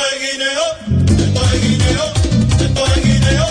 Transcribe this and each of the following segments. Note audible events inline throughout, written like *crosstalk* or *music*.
Estoy en guineo, estoy en guineo,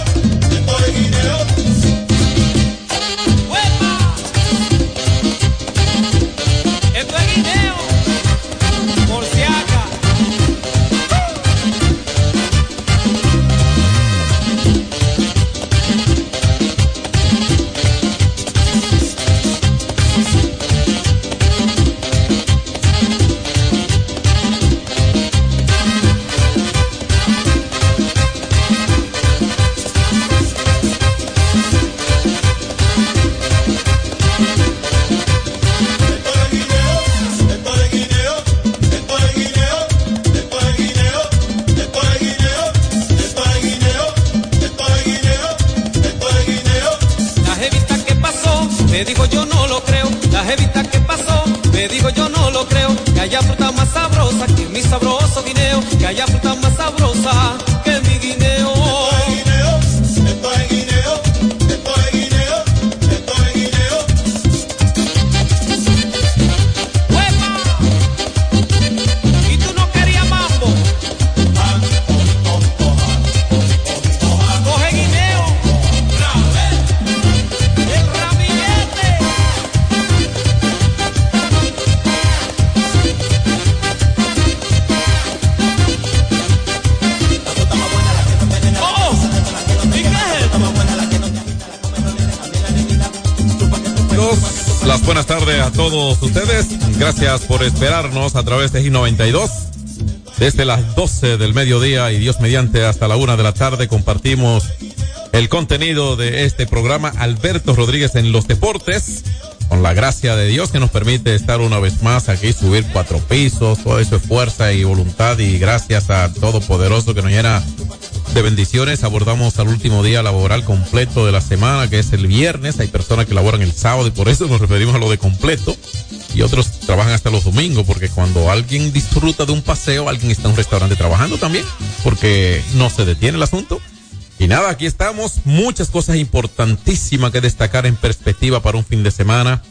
esperarnos a través de G92. Desde las 12 del mediodía y Dios mediante hasta la una de la tarde compartimos el contenido de este programa Alberto Rodríguez en los deportes. Con la gracia de Dios que nos permite estar una vez más aquí, subir cuatro pisos, todo eso es fuerza y voluntad y gracias a Todopoderoso que nos llena de bendiciones. Abordamos al último día laboral completo de la semana, que es el viernes. Hay personas que laboran el sábado y por eso nos referimos a lo de completo y otros trabajan hasta los domingos, porque cuando alguien disfruta de un paseo, alguien está en un restaurante trabajando también, porque no se detiene el asunto. Y nada, aquí estamos, muchas cosas importantísimas que destacar en perspectiva para un fin de semana,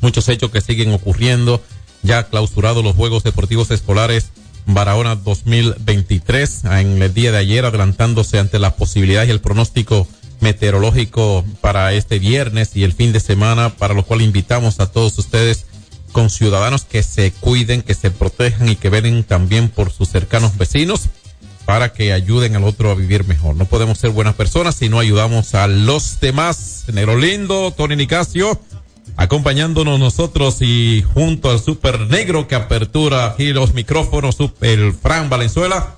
muchos hechos que siguen ocurriendo, ya clausurados los Juegos Deportivos Escolares Barahona 2023, en el día de ayer adelantándose ante las posibilidades y el pronóstico meteorológico para este viernes y el fin de semana, para lo cual invitamos a todos ustedes con ciudadanos que se cuiden, que se protejan y que venen también por sus cercanos vecinos para que ayuden al otro a vivir mejor. No podemos ser buenas personas si no ayudamos a los demás. Negro Lindo, Tony Nicasio, acompañándonos nosotros y junto al Super Negro que apertura aquí los micrófonos, el Fran Valenzuela,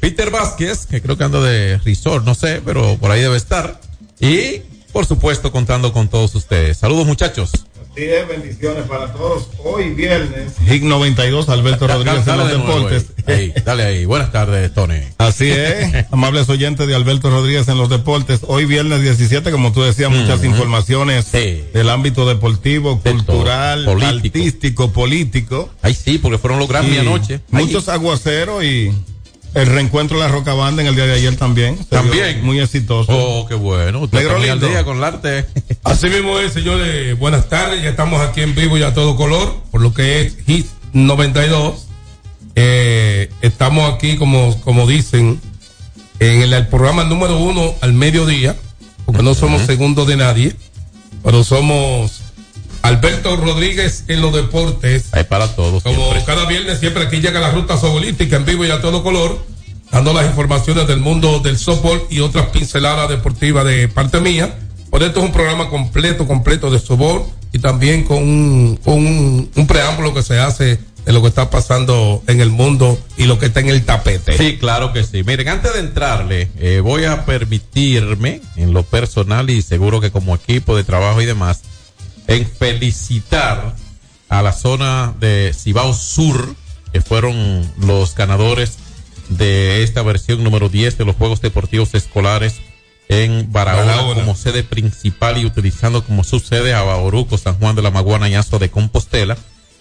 Peter Vázquez, que creo que anda de resort, no sé, pero por ahí debe estar. Y, por supuesto, contando con todos ustedes. Saludos muchachos. Sí, bendiciones para todos. Hoy viernes. HIC 92, Alberto *laughs* Rodríguez en los deportes. Ahí, dale ahí. Buenas tardes, Tony. Así es, *laughs* amables oyentes de Alberto Rodríguez en los deportes. Hoy viernes 17, como tú decías, muchas informaciones Sí. del ámbito deportivo, De cultural, Político. artístico, político. Ay, sí, porque fueron los Grammy anoche. Ay, Muchos aguaceros y el reencuentro de la Roca Banda en el día de ayer también. También. Muy exitoso. Oh, qué bueno. Usted Negro está al día con el arte. *laughs* Así mismo es, señores. Buenas tardes. Ya estamos aquí en vivo y a todo color, por lo que es HIT 92. Eh, estamos aquí, como, como dicen, en el, el programa número uno al mediodía, porque no somos segundos de nadie, pero somos Alberto Rodríguez en los deportes. Hay para todos. Como siempre. cada viernes, siempre aquí llega la ruta sobolística en vivo y a todo color, dando las informaciones del mundo del softball y otras pinceladas deportivas de parte mía. Por esto es un programa completo, completo de softball y también con un, con un, un preámbulo que se hace de lo que está pasando en el mundo y lo que está en el tapete. Sí, claro que sí. Miren, antes de entrarle, eh, voy a permitirme, en lo personal y seguro que como equipo de trabajo y demás, en felicitar a la zona de Cibao Sur, que fueron los ganadores de esta versión número 10 de los Juegos Deportivos Escolares en Barahona, Barahona. como sede principal y utilizando como su sede a Bauruco, San Juan de la Maguana y Azo de Compostela.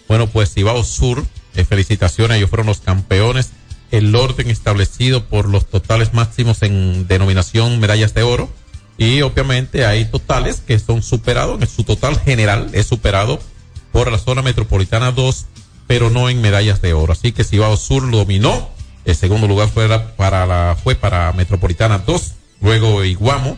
Bueno, pues Cibao Sur, eh, felicitaciones, ellos fueron los campeones. El orden establecido por los totales máximos en denominación medallas de oro. Y obviamente hay totales que son superados, en su total general es superado por la zona metropolitana 2, pero no en medallas de oro. Así que Cibao Sur lo dominó. El segundo lugar fue para la, fue para Metropolitana 2, luego Iguamo,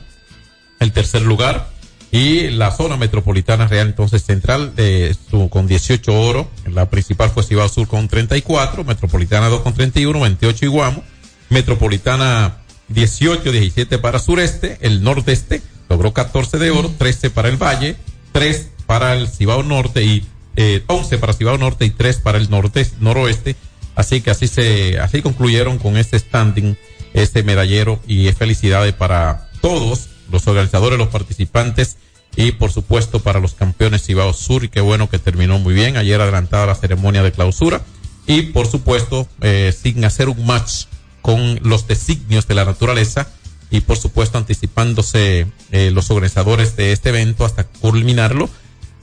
el tercer lugar. Y la zona metropolitana real, entonces central, eh, su- con 18 oro. La principal fue Cibao Sur con 34, Metropolitana 2 con 31, 28 Iguamo. Metropolitana 18, 17 para sureste. El nordeste logró 14 de oro, 13 para el valle, 3 para el Cibao norte y eh, 11 para Cibao norte y 3 para el norte, noroeste. Así que así se, así concluyeron con este standing, este medallero y felicidades para todos los organizadores, los participantes y por supuesto para los campeones Cibao Sur y qué bueno que terminó muy bien. Ayer adelantada la ceremonia de clausura y por supuesto eh, sin hacer un match con los designios de la naturaleza y por supuesto anticipándose eh, los organizadores de este evento hasta culminarlo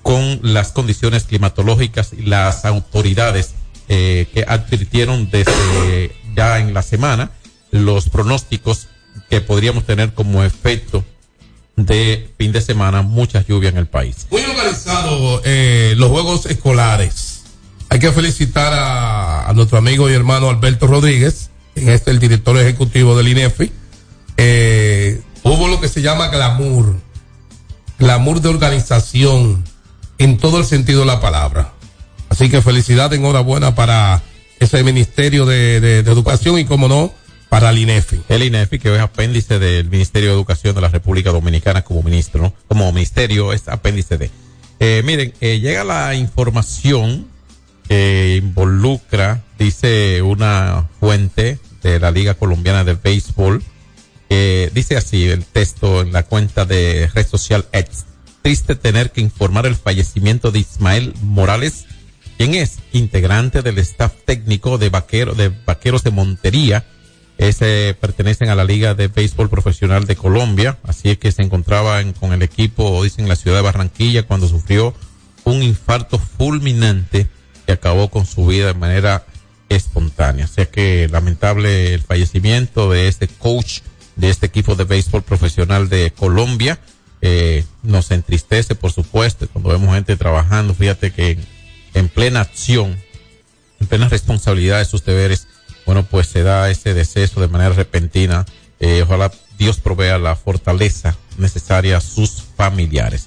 con las condiciones climatológicas y las autoridades eh, que advirtieron desde ya en la semana los pronósticos que podríamos tener como efecto de fin de semana mucha lluvia en el país. Muy organizado eh, los Juegos Escolares. Hay que felicitar a, a nuestro amigo y hermano Alberto Rodríguez, este el director ejecutivo del INEFI. Eh, hubo lo que se llama glamour, glamour de organización en todo el sentido de la palabra. Así que felicidad, enhorabuena para ese Ministerio de, de- de Educación y, como no, para el INEFI. El INEFI, que es apéndice del Ministerio de Educación de la República Dominicana como ministro, ¿no? como ministerio, es apéndice de. Eh, miren, eh, llega la información que involucra, dice una fuente de la Liga Colombiana del Béisbol, que dice así el texto en la cuenta de red social X. Triste tener que informar el fallecimiento de Ismael Morales, quien es integrante del staff técnico de, vaquero, de Vaqueros de Montería, ese pertenecen a la Liga de Béisbol Profesional de Colombia, así es que se encontraba en- con el equipo, dicen, en la ciudad de Barranquilla cuando sufrió un infarto fulminante que acabó con su vida de manera espontánea. O sea que lamentable el fallecimiento de este coach de este equipo de béisbol profesional de Colombia. Eh, nos entristece, por supuesto, cuando vemos gente trabajando, fíjate que en, en plena acción, en plena responsabilidad de sus deberes, bueno, pues se da ese deceso de manera repentina. Eh, ojalá Dios provea la fortaleza necesaria a sus familiares.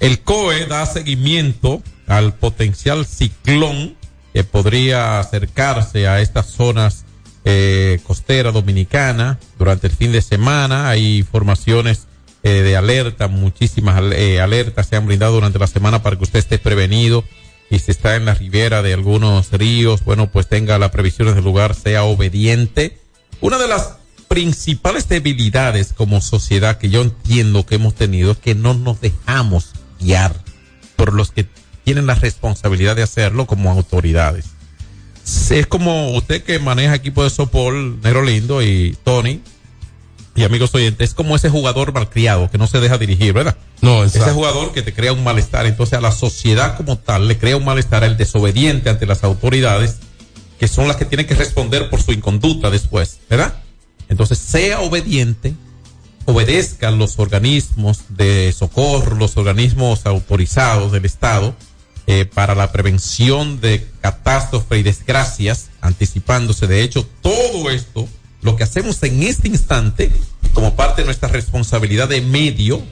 El COE da seguimiento al potencial ciclón que podría acercarse a estas zonas eh, costera dominicana durante el fin de semana. Hay informaciones eh, de alerta, muchísimas eh, alertas se han brindado durante la semana para que usted esté prevenido y si está en la ribera de algunos ríos, bueno, pues tenga las previsiones del lugar, sea obediente. Una de las principales debilidades como sociedad que yo entiendo que hemos tenido es que no nos dejamos guiar tienen la responsabilidad de hacerlo como autoridades. Es como usted que maneja equipo de Sopol, Negro Lindo y Tony, y amigos oyentes, es como ese jugador malcriado que no se deja dirigir, ¿verdad? No, Ese exacto. jugador que te crea un malestar, entonces a la sociedad como tal le crea un malestar al desobediente ante las autoridades, que son las que tienen que responder por su inconducta después, ¿verdad? Entonces sea obediente, obedezca a los organismos de socorro, los organismos autorizados del Estado eh, para la prevención de catástrofes y desgracias, anticipándose. De hecho, todo esto, lo que hacemos en este instante, como parte de nuestra responsabilidad de medio,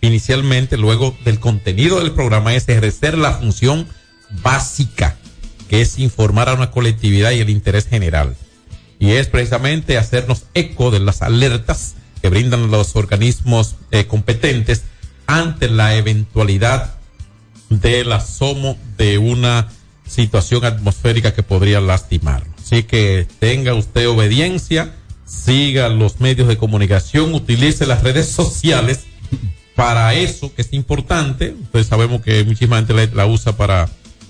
inicialmente, luego del contenido del programa, es ejercer la función básica, que es informar a una colectividad y el interés general. Y es precisamente hacernos eco de las alertas que brindan los organismos eh, competentes ante la eventualidad del asomo de una situación atmosférica que podría lastimarlo. Así que tenga usted obediencia, siga los medios de comunicación, utilice las redes sociales para eso que es importante. Pues sabemos que muchísima gente la, usa para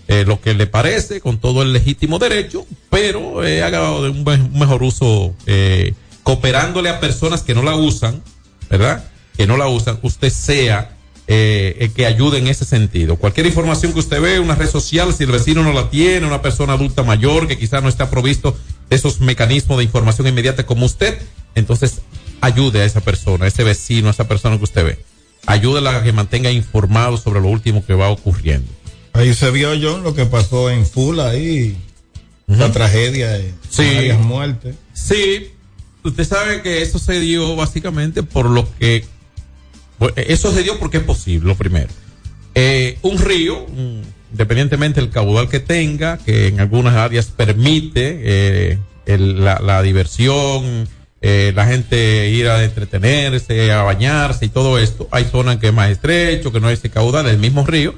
eh, lo que le parece, con todo el legítimo derecho, pero eh, haga un, un mejor uso, eh, cooperándole a personas que no la usan, ¿verdad? Que no la usan, usted sea eh, el que ayude en ese sentido. Cualquier información que usted ve, una red social, si el vecino no la tiene, una persona adulta mayor que quizás no está provisto de esos mecanismos de información inmediata como usted, entonces ayude a esa persona, a ese vecino, a esa persona que usted ve. Ayúdela a que mantenga informado sobre lo último que va ocurriendo. Ahí se vio, John, lo que pasó en Fula ahí. La tragedia de Sí. varias muertes. Sí, usted sabe que eso se dio básicamente por lo que... bueno, Eso se dio porque es posible, primero. Eh, un río, independientemente del caudal que tenga, que en algunas áreas permite eh, el- la, diversión, eh, la gente ir a entretenerse, a bañarse y todo esto. Hay zonas que es más estrecho, que no hay ese caudal, el mismo río,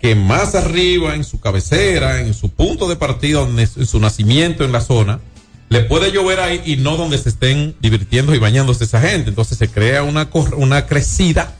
que más arriba, en su cabecera, en su punto de partida, en su nacimiento en la zona, le puede llover ahí y no donde se estén divirtiendo y bañándose esa gente. Entonces se crea una, una crecida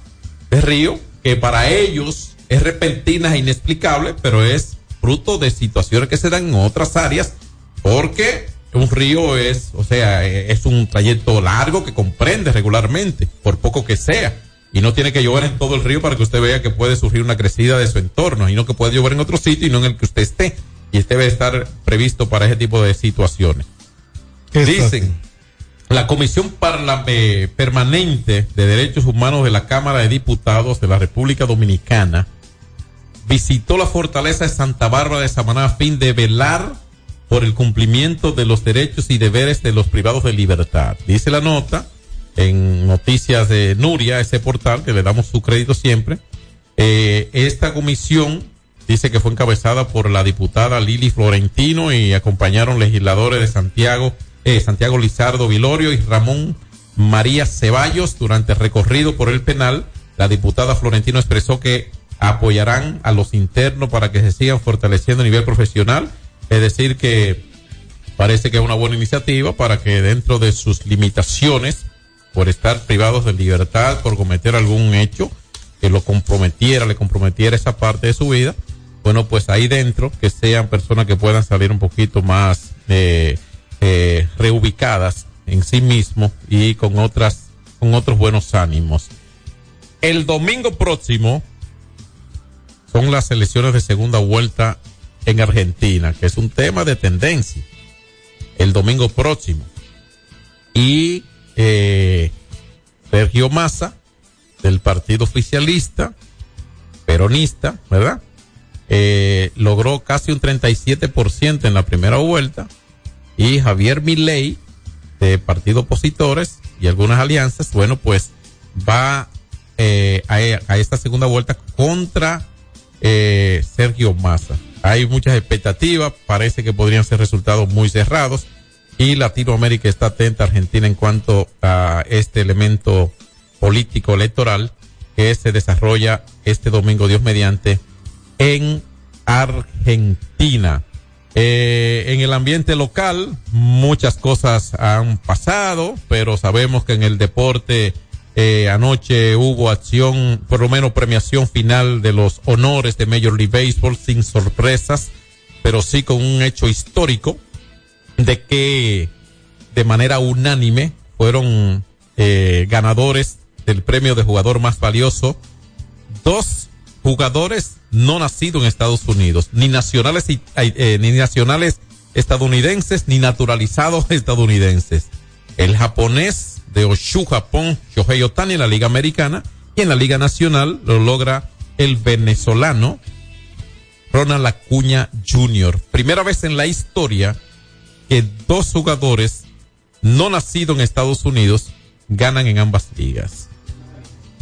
de río que para ellos es repentina e inexplicable, pero es fruto de situaciones que se dan en otras áreas, porque un río es, o sea, eh, es un trayecto largo que comprende regularmente, por poco que sea. Y no tiene que llover en todo el río para que usted vea que puede surgir una crecida de su entorno, y no que puede llover en otro sitio y no en el que usted esté. Y este debe estar previsto para ese tipo de situaciones. Dicen, la Comisión Parla- eh, Permanente de Derechos Humanos de la Cámara de Diputados de la República Dominicana visitó la fortaleza de Santa Bárbara de Samaná a fin de velar por el cumplimiento de los derechos y deberes de los privados de libertad. Dice la nota en noticias de Nuria, ese portal que le damos su crédito siempre. Eh, esta comisión dice que fue encabezada por la diputada Lili Florentino y acompañaron legisladores de Santiago, eh, Santiago Lizardo Vilorio y Ramón María Ceballos durante el recorrido por el penal. La diputada Florentino expresó que apoyarán a los internos para que se sigan fortaleciendo a nivel profesional. Es decir, que parece que es una buena iniciativa para que dentro de sus limitaciones, por estar privados de libertad, por cometer algún hecho que lo comprometiera, le comprometiera esa parte de su vida, bueno, pues ahí dentro que sean personas que puedan salir un poquito más eh, eh, reubicadas en sí mismo y con otras, con otros buenos ánimos. El domingo próximo son las elecciones de segunda vuelta en Argentina, que es un tema de tendencia. El domingo próximo. Y eh, Sergio Massa, del partido oficialista, peronista, ¿verdad? Eh, logró casi un 37% en la primera vuelta. Y Javier Milei, de partido opositores y algunas alianzas, bueno, pues va eh, a, a esta segunda vuelta contra eh, Sergio Massa. Hay muchas expectativas, parece que podrían ser resultados muy cerrados y Latinoamérica está atenta a Argentina en cuanto a este elemento político electoral que se desarrolla este domingo, Dios mediante, en Argentina. Eh, en el ambiente local muchas cosas han pasado, pero sabemos que en el deporte Eh, anoche hubo acción, por lo menos premiación final de los honores de Major League Baseball sin sorpresas, pero sí con un hecho histórico de que de manera unánime fueron eh, ganadores del premio de jugador más valioso dos jugadores no nacidos en Estados Unidos, ni nacionales, eh, ni nacionales estadounidenses, ni naturalizados *laughs* estadounidenses. El japonés de Oshu, Japón, Shohei Otani en la Liga Americana, y en la Liga Nacional lo logra el venezolano Ronald Acuña Jr. Primera vez en la historia que dos jugadores no nacidos en Estados Unidos ganan en ambas ligas.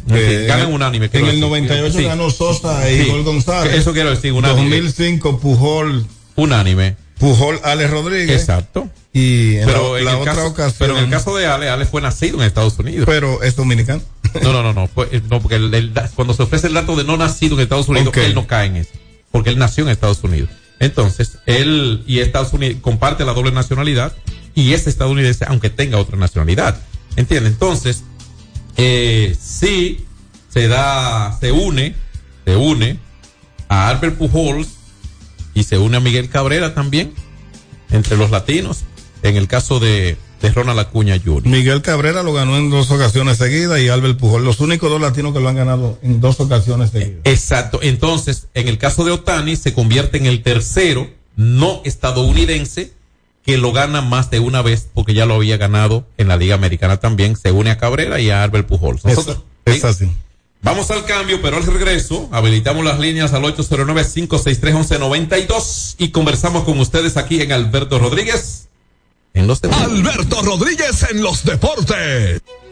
Eh, ganan unánime. En el 98 ganó Sosa y Gol González. Eso quiero decir, unánime. 2005 Pujol. Unánime. Pujol, Ale Rodríguez. Exacto. Y en pero la, en otra caso, ocasión. Pero en el caso de Ale, Ale fue nacido en Estados Unidos. Pero es dominicano. No, no, no, no. no porque el, cuando se ofrece el dato de no nacido en Estados Unidos, él no cae en eso. Porque él nació en Estados Unidos. Entonces, él y Estados Unidos comparte la doble nacionalidad y es estadounidense aunque tenga otra nacionalidad. ¿Entiendes? Entonces, eh, sí se da, se une, se une a Albert Pujols y se une a Miguel Cabrera también, entre los latinos, en el caso de, de Ronald Acuña Jr. Miguel Cabrera lo ganó en dos ocasiones seguidas y Albert Pujols, los únicos dos latinos que lo han ganado en dos ocasiones seguidas. Exacto, entonces, en el caso de Otani se convierte en el tercero no estadounidense que lo gana más de una vez porque ya lo había ganado en la Liga Americana también. Se une a Cabrera y a Albert Pujols. es así. Vamos al cambio, pero al regreso habilitamos las líneas al 809-563-1192 y conversamos con ustedes aquí en Alberto Rodríguez en los deportes. Alberto Rodríguez en los deportes.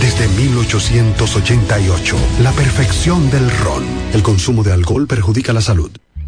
desde 1888, la perfección del ron. El consumo de alcohol perjudica la salud.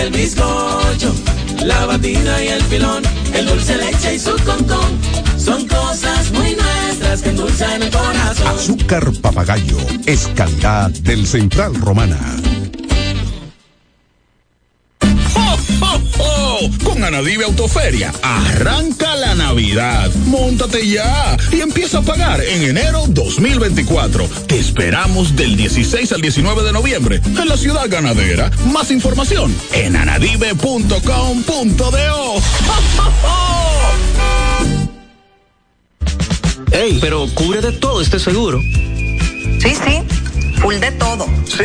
el bizcocho, la batina y el filón, el dulce leche y su concón son cosas muy nuestras que endulzan el corazón. Azúcar papagayo es calidad del Central Romana. Con Anadive Autoferia, arranca la Navidad. Móntate ya y empieza a pagar en enero 2024. Te esperamos del 16 al 19 de noviembre en la ciudad ganadera. Más información en anadive.com.do. *laughs* Ey, pero cubre de todo este seguro. Sí, sí, full de todo. Sí,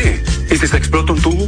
¿y si se explota un tubo?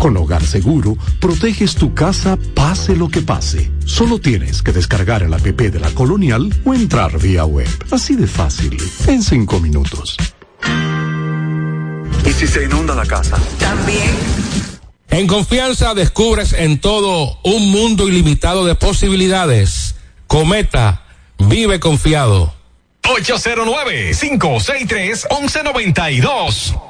Con Hogar Seguro, proteges tu casa pase lo que pase. Solo tienes que descargar el app de la Colonial o entrar vía web. Así de fácil, en cinco minutos. ¿Y si se inunda la casa? También. En confianza descubres en todo un mundo ilimitado de posibilidades. Cometa, vive confiado. 809-563-1192.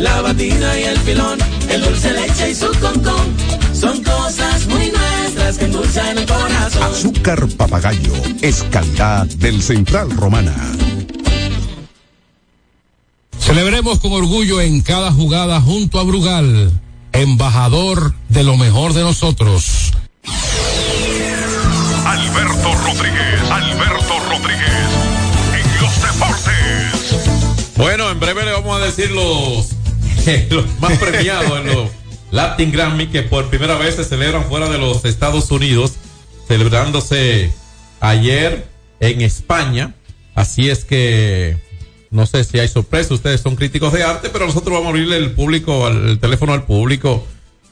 la batina y el filón, el dulce leche y su concón. Son cosas muy nuestras que endulzan el corazón. Azúcar papagayo es calidad del Central Romana. Celebremos con orgullo en cada jugada junto a Brugal, embajador de lo mejor de nosotros. Alberto Rodríguez, Alberto Rodríguez, en los deportes. Bueno, en breve le vamos a decir los, *laughs* los más premiados en los Latin Grammy que por primera vez se celebran fuera de los Estados Unidos, celebrándose ayer en España. Así es que no sé si hay sorpresa, ustedes son críticos de arte, pero nosotros vamos a abrirle el público, el teléfono al público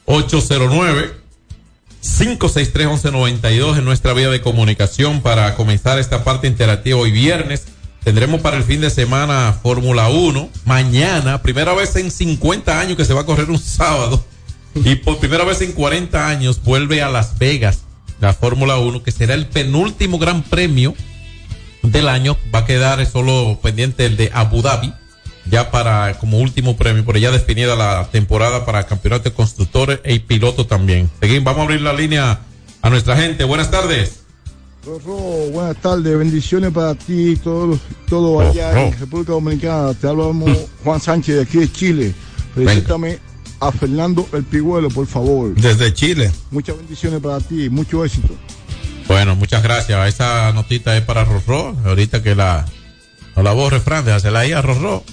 809 563 1192 en nuestra vía de comunicación para comenzar esta parte interactiva hoy viernes. Tendremos para el fin de semana Fórmula 1. Mañana, primera vez en 50 años que se va a correr un sábado. Y por primera vez en 40 años vuelve a Las Vegas la Fórmula 1, que será el penúltimo gran premio del año. Va a quedar solo pendiente el de Abu Dhabi, ya para como último premio, pero ya definida la temporada para campeonato de constructores y piloto también. Seguimos, vamos a abrir la línea a nuestra gente. Buenas tardes. Rorro, buenas tardes, bendiciones para ti, todo, todo allá en República Dominicana. Te hablamos Juan Sánchez de aquí de Chile. Felicítame a Fernando El Pigüelo, por favor. Desde Chile. Muchas bendiciones para ti, mucho éxito. Bueno, muchas gracias. Esa notita es para Rorro. Ahorita que la no la borre, Fran, déjasela ahí a Rorro.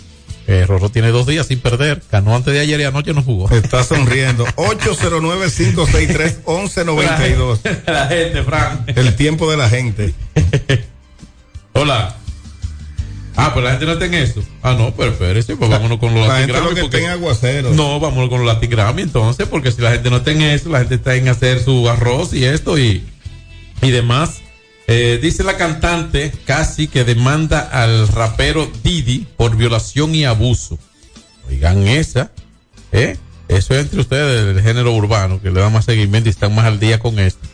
Eh, Rorro tiene dos días sin perder. Ganó antes de ayer y anoche no jugó. Está sonriendo. *laughs* 809-563-1192. La, gente, Fran. El tiempo de la gente. *laughs* Hola. Ah, pues la gente no está en eso. Ah, no, pero espérese, pues vámonos con los La Latin lo que porque- está en aguacero. No, vámonos con los Latin Grammy entonces, porque si la gente no está en eso, la gente está en hacer su arroz y esto y, y demás. Eh, dice la cantante casi que demanda al rapero Didi por violación y abuso. Oigan esa, ¿eh? Eso es entre ustedes del género urbano, que le dan más seguimiento y están más al día con esto.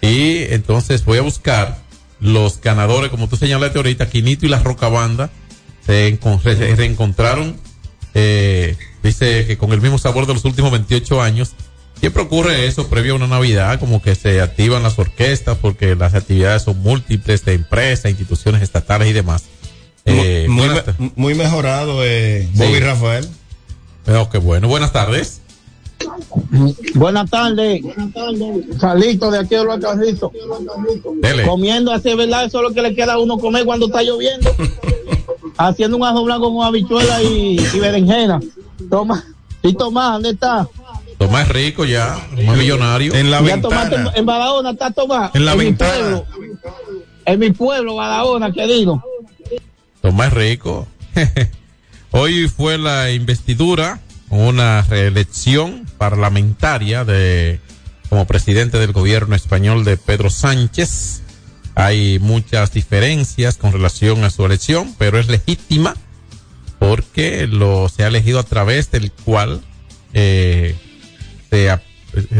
Y entonces voy a buscar los ganadores, como tú señalaste ahorita, Quinito y la Rocabanda se, se reencontraron, eh, dice que con el mismo sabor de los últimos 28 años. Siempre ocurre eso previo a una Navidad, como que se activan las orquestas porque las actividades son múltiples de empresas, instituciones estatales y demás. Eh, muy, buenas me- muy mejorado, eh, Sí. Bobby Rafael. Oh, qué bueno. Buenas tardes. Buenas tardes. Salito de aquí de los Carritos. Dele. Comiendo así, ¿verdad? Eso es lo que le queda a uno comer cuando está lloviendo. *laughs* Haciendo un ajo blanco con habichuela y, y berenjena. Toma. Y Tomás, ¿dónde está? Tomás es rico ya, más millonario. En la ya Tomás ventana. en Barahona está Tomás. En la mi ventana. pueblo. En mi pueblo, Barahona, querido. Tomás Rico. *laughs* Hoy fue la investidura, una reelección parlamentaria de como presidente del gobierno español de Pedro Sánchez. Hay muchas diferencias con relación a su elección, pero es legítima porque lo se ha elegido a través del cual eh,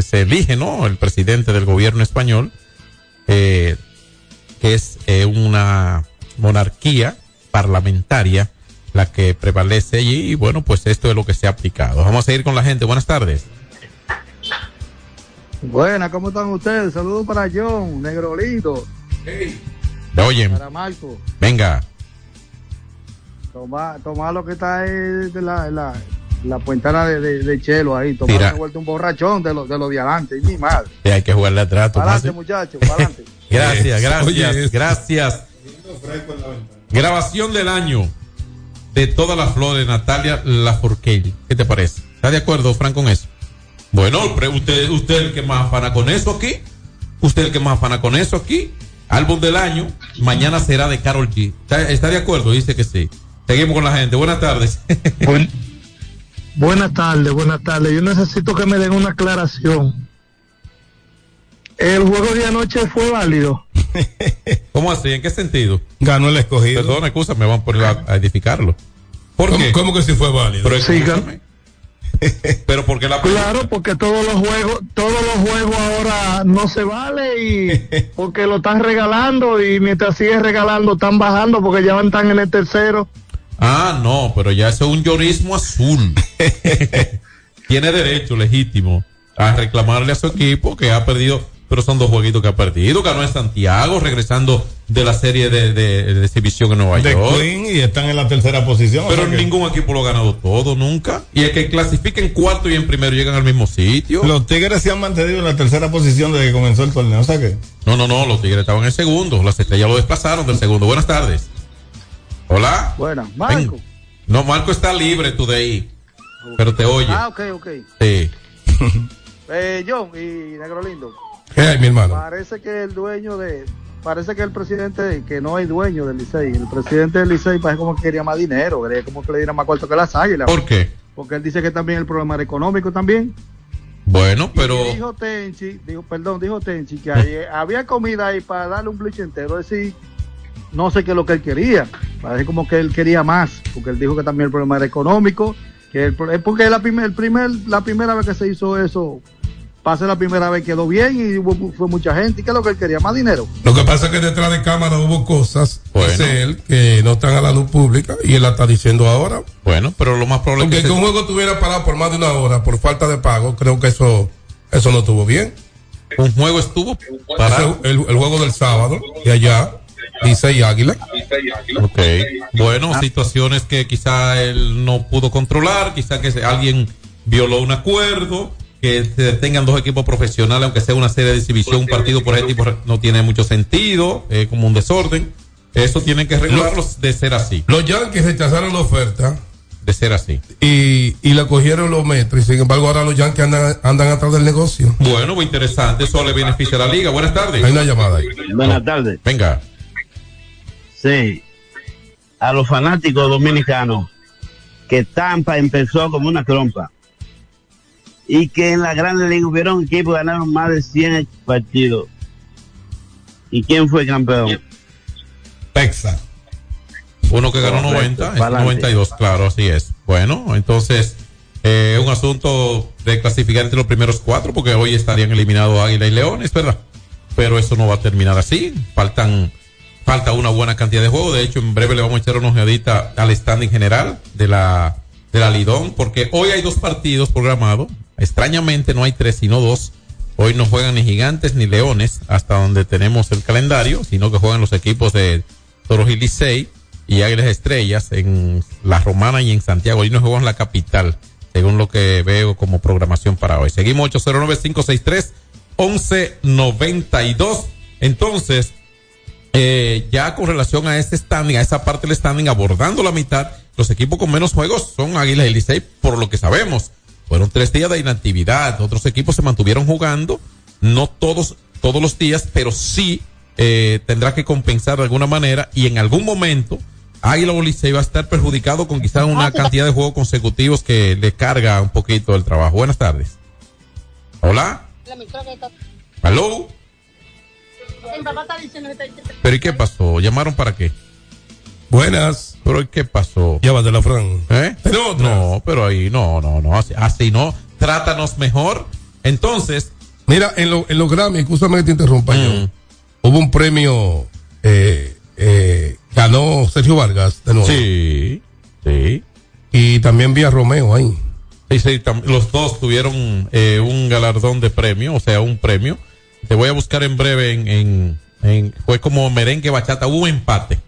se, elige, ¿no? El presidente del gobierno español. Eh, que es eh, una monarquía parlamentaria la que prevalece allí y bueno, pues esto es lo que se ha aplicado. Vamos a seguir con la gente. Buenas tardes. Buenas, ¿cómo están ustedes? Saludos para John, Negrolito, Oye, para Marco. venga. Tomás, Tomás lo que está es de la, la- la puentana de, de, de Chelo ahí, tomando vuelta un borrachón de los de los de adelante. Y mi madre. Sí, hay que jugarle atrás. Adelante, muchachos, para adelante. *laughs* Gracias, gracias, oye, gracias. Grabación del año de todas las flores, Natalia Lafourcade. ¿Qué te parece? ¿Estás de acuerdo, Frank, con eso? Bueno, usted, usted el que más afana con eso aquí. Usted el que más afana con eso aquí. Álbum del año. Mañana será de Carol G. ¿Está, está de acuerdo? Dice que sí. Seguimos con la gente. Buenas tardes. *laughs* Buenas tardes, buenas tardes. Yo necesito que me den una aclaración. ¿El juego de anoche fue válido? *laughs* ¿Cómo así? ¿En qué sentido? Ganó el escogido. Perdón, excusa, me van a poner a, a edificarlo. ¿Por ¿Cómo, qué? cómo que si fue válido? Pero Sí. *laughs* Pero porque la Claro, porque todos los juegos, todos los juegos ahora no se vale y *laughs* porque lo están regalando y mientras sigue regalando están bajando porque ya están en el tercero. Ah, no, pero ya eso es un llorismo azul. *laughs* Tiene derecho legítimo a reclamarle a su equipo que ha perdido, pero son dos jueguitos que ha perdido. Ganó en Santiago, regresando de la serie de, de, de exhibición en Nueva De York. Queen y están en la tercera posición. o Pero que ningún equipo lo ha ganado todo nunca. Y el que clasifica en cuarto y en primero llegan al mismo sitio. Los Tigres se han mantenido en la tercera posición desde que comenzó el torneo. O sea que No, no, no, los Tigres estaban en segundo. Las estrellas lo desplazaron del segundo. Buenas tardes. Hola. Buenas, Marco. Ven. No, Marco está libre today. Pero te oye. Ah, ok, ok. Sí. *laughs* Eh, John y Negro Lindo. ¿Qué hay, mi hermano? Parece que el dueño de. Parece que el presidente, que no hay dueño del Licey, el presidente del Licey parece como que quería más dinero, quería como que le diera más cuarto que las águilas. ¿Por qué? Porque él dice que también el problema era económico también. Bueno, pero. Y dijo Tenchi, dijo, perdón, dijo Tenchi que ahí, *laughs* había comida ahí para darle un bleach entero, es decir, no sé qué es lo que él quería. Parece como que él quería más, porque él dijo que también el problema era económico, que el, porque la, primer, el primer, la primera vez que se hizo eso, pase la primera vez quedó bien y hubo- fue mucha gente. ¿Y qué es lo que él quería? Más dinero. Lo que pasa es que detrás de cámara hubo cosas, Bueno. dice él, que no están a la luz pública y él la está diciendo ahora. Bueno, pero lo más probable Porque es que que. un se- juego estuviera parado por más de una hora por falta de pago, creo que eso eso no estuvo bien. Un juego estuvo para. Ese- el, el juego del sábado, de allá, dice y Águila. Ok. Bueno, situaciones que quizá él no pudo controlar, quizá que alguien violó un acuerdo, que se tengan dos equipos profesionales, aunque sea una serie de exhibición, un partido por ese tipo no tiene mucho sentido, es como un desorden. Eso tienen que regularlos de ser así, Los Yankees rechazaron la oferta de ser así. y, y le cogieron los metros. Y sin embargo, ahora los Yankees andan, andan atrás del negocio. Bueno, muy interesante, eso le beneficia a la liga. Buenas tardes. Hay una llamada ahí. Buenas tardes. Venga. Sí. A los fanáticos dominicanos que Tampa empezó como una trompa y que en la Grande Liga hubieron equipos que ganaron más de 100 partidos. ¿Y quién fue campeón? Texas. Uno que ganó Correcto, 90, es pa'lante. 92, claro, así es. Bueno, entonces, eh, un asunto de clasificar entre los primeros cuatro, porque hoy estarían eliminados Águila y Leones, ¿verdad? Pero eso no va a terminar así. Faltan, falta una buena cantidad de juegos. De hecho, en breve le vamos a echar una ojeadita al standing general de la, de la Lidón, porque hoy hay dos partidos programados. Extrañamente no hay tres, sino dos. Hoy no juegan ni gigantes ni leones, hasta donde tenemos el calendario, sino que juegan los equipos de Toros y Licey y Águilas Estrellas en La Romana y en Santiago. Hoy no juegan la capital, según lo que veo como programación para hoy. Seguimos 809-563-1192. Entonces, eh, ya con relación a este standing, a esa parte del standing, abordando la mitad, los equipos con menos juegos son Águilas y Licey, por lo que sabemos. Fueron tres días de inactividad. Otros equipos se mantuvieron jugando, no todos, todos los días, pero sí eh, tendrá que compensar de alguna manera y en algún momento Águila o Licey va a estar perjudicado con quizás una cantidad de juegos consecutivos que le carga un poquito el trabajo. Buenas tardes. Hola. ¿Pero y qué pasó? ¿Llamaron para qué? Buenas. ¿Pero y qué pasó? Llévatela, Fran. ¿Eh? No, pero ahí no, no, no, así, así no. Trátanos mejor. Entonces, Mira, en, lo- en los Grammy, escúchame que te interrumpa Mm. yo. Hubo un premio, eh, eh, ganó Sergio Vargas de nuevo. sí, sí. Y también vi a Romeo ahí. Sí, sí, los dos tuvieron eh, un galardón de premio, o sea, un premio. Te voy a buscar en breve en, en, en- fue como merengue bachata, hubo un empate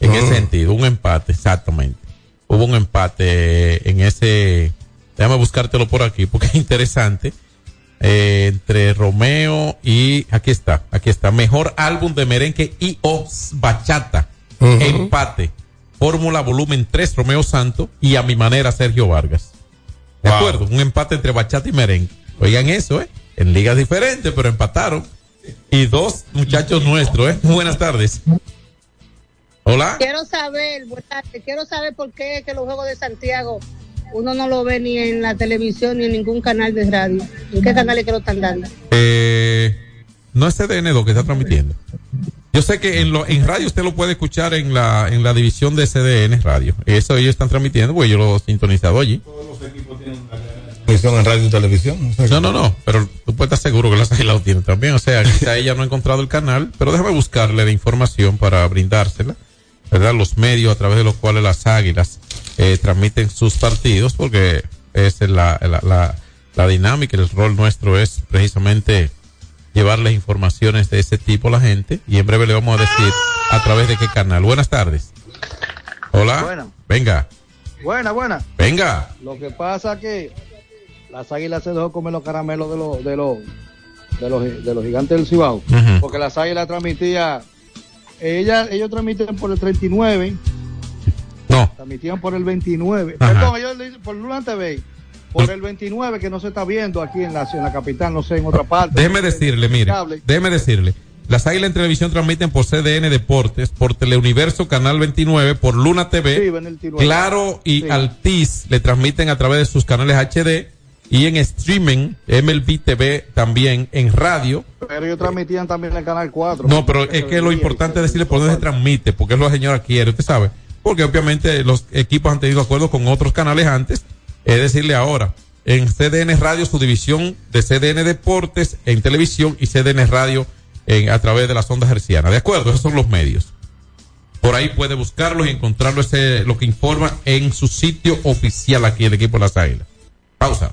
en Ah. ese sentido, un empate, exactamente. Hubo un empate en ese Déjame buscártelo por aquí porque es interesante. Eh, entre Romeo y aquí está, aquí está. Mejor álbum de merengue y o bachata. Empate. Fórmula volumen 3, Romeo Santo y a mi manera Sergio Vargas. De Wow. acuerdo, un empate entre bachata y merengue. Oigan eso, ¿eh? En ligas diferentes, pero empataron. Y dos muchachos nuestros, ¿eh? Buenas tardes. Hola. Quiero saber, buenas tardes, quiero saber por qué es que los Juegos de Santiago uno no lo ve ni en la televisión ni en ningún canal de radio. ¿En qué canales que lo están dando? Eh, no es CDN2 que está transmitiendo. Yo sé que en, lo, en radio usted lo puede escuchar en la, en la división de CDN Radio. Eso ellos están transmitiendo, porque yo lo he sintonizado allí. Transmisión en radio y televisión. No, no, no, pero tú puedes estar seguro que las águilas lo tienen también. O sea, quizá ella no ha encontrado el canal, pero déjame buscarle la información para brindársela, ¿verdad? Los medios a través de los cuales las águilas eh, transmiten sus partidos, porque es la, la, la, la dinámica, el rol nuestro es precisamente llevarles informaciones de ese tipo a la gente y en breve le vamos a decir a través de qué canal. Buenas tardes. Hola. Buena. Venga, Buena, buena. venga. Lo que pasa que las águilas se dejó comer los caramelos de los de los de los, de los gigantes del Cibao, porque las águilas transmitía ella, ellos transmitían por el 39, No. transmitían por el 29, Ajá. perdón, ellos por Luna TV, por el 29 que no se está viendo aquí en la, en la capital, no sé, en otra parte. Déjeme decirle, mire, déjeme decirle. Las Águilas en televisión transmiten por CDN Deportes, por Teleuniverso Canal 29, por Luna TV, Sí. Claro y Sí. Altiz le transmiten a través de sus canales HD y en streaming MLB TV también en radio. Pero ellos transmitían también en el canal 4. No, pero es que lo importante es decirle por dónde se transmite, porque es lo que la señora quiere, usted sabe. Porque obviamente los equipos han tenido acuerdos con otros canales antes. Es decirle ahora, en CDN Radio, su división de CDN Deportes en televisión y CDN Radio en, a través de las ondas hercianas. ¿De acuerdo? Esos son los medios. Por ahí puede buscarlos y encontrarlo ese, lo que informa en su sitio oficial aquí el equipo de las Águilas. Pausa.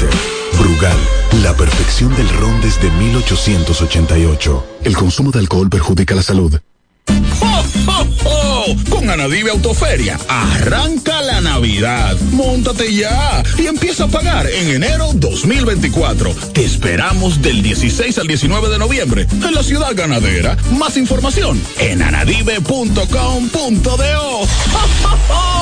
Brugal, la perfección del ron desde 1888. El consumo de alcohol perjudica la salud. ¡Oh, oh, oh! Con Anadive Autoferia, arranca la Navidad. Móntate ya y empieza a pagar en enero 2024. Te esperamos del 16 al 19 de noviembre en la ciudad ganadera. Más información en anadive.com.do. ¡Oh!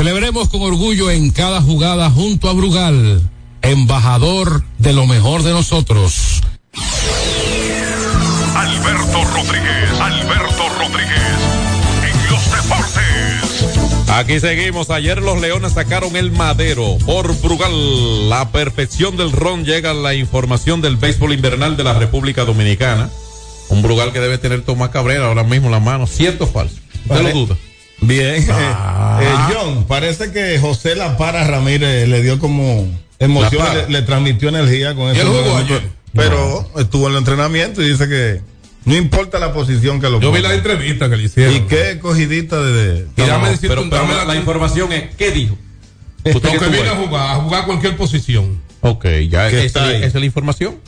Celebremos con orgullo en cada jugada junto a Brugal, embajador de lo mejor de nosotros. Alberto Rodríguez, Alberto Rodríguez, en los deportes. Aquí seguimos. Ayer los Leones sacaron el madero por Brugal. La perfección del ron llega a la información del béisbol invernal de la República Dominicana. Un Brugal que debe tener Tomás Cabrera ahora mismo en la mano. ¿Cierto o falso? ¿Usted lo duda? Bien. Ah. Eh, *laughs* eh, John, parece que José La Para Ramírez le dio como emoción, le, le transmitió energía con ¿Y eso. él jugó? Pero estuvo en el entrenamiento y dice que no importa la posición que lo Yo vi la entrevista que le hicieron. Y qué cogidita de... de- Y dame No, pero, pero dame la, información es, ¿qué dijo? Usted que viene a jugar, a jugar cualquier posición. Ok, ya Que esa, está ahí. esa es la información.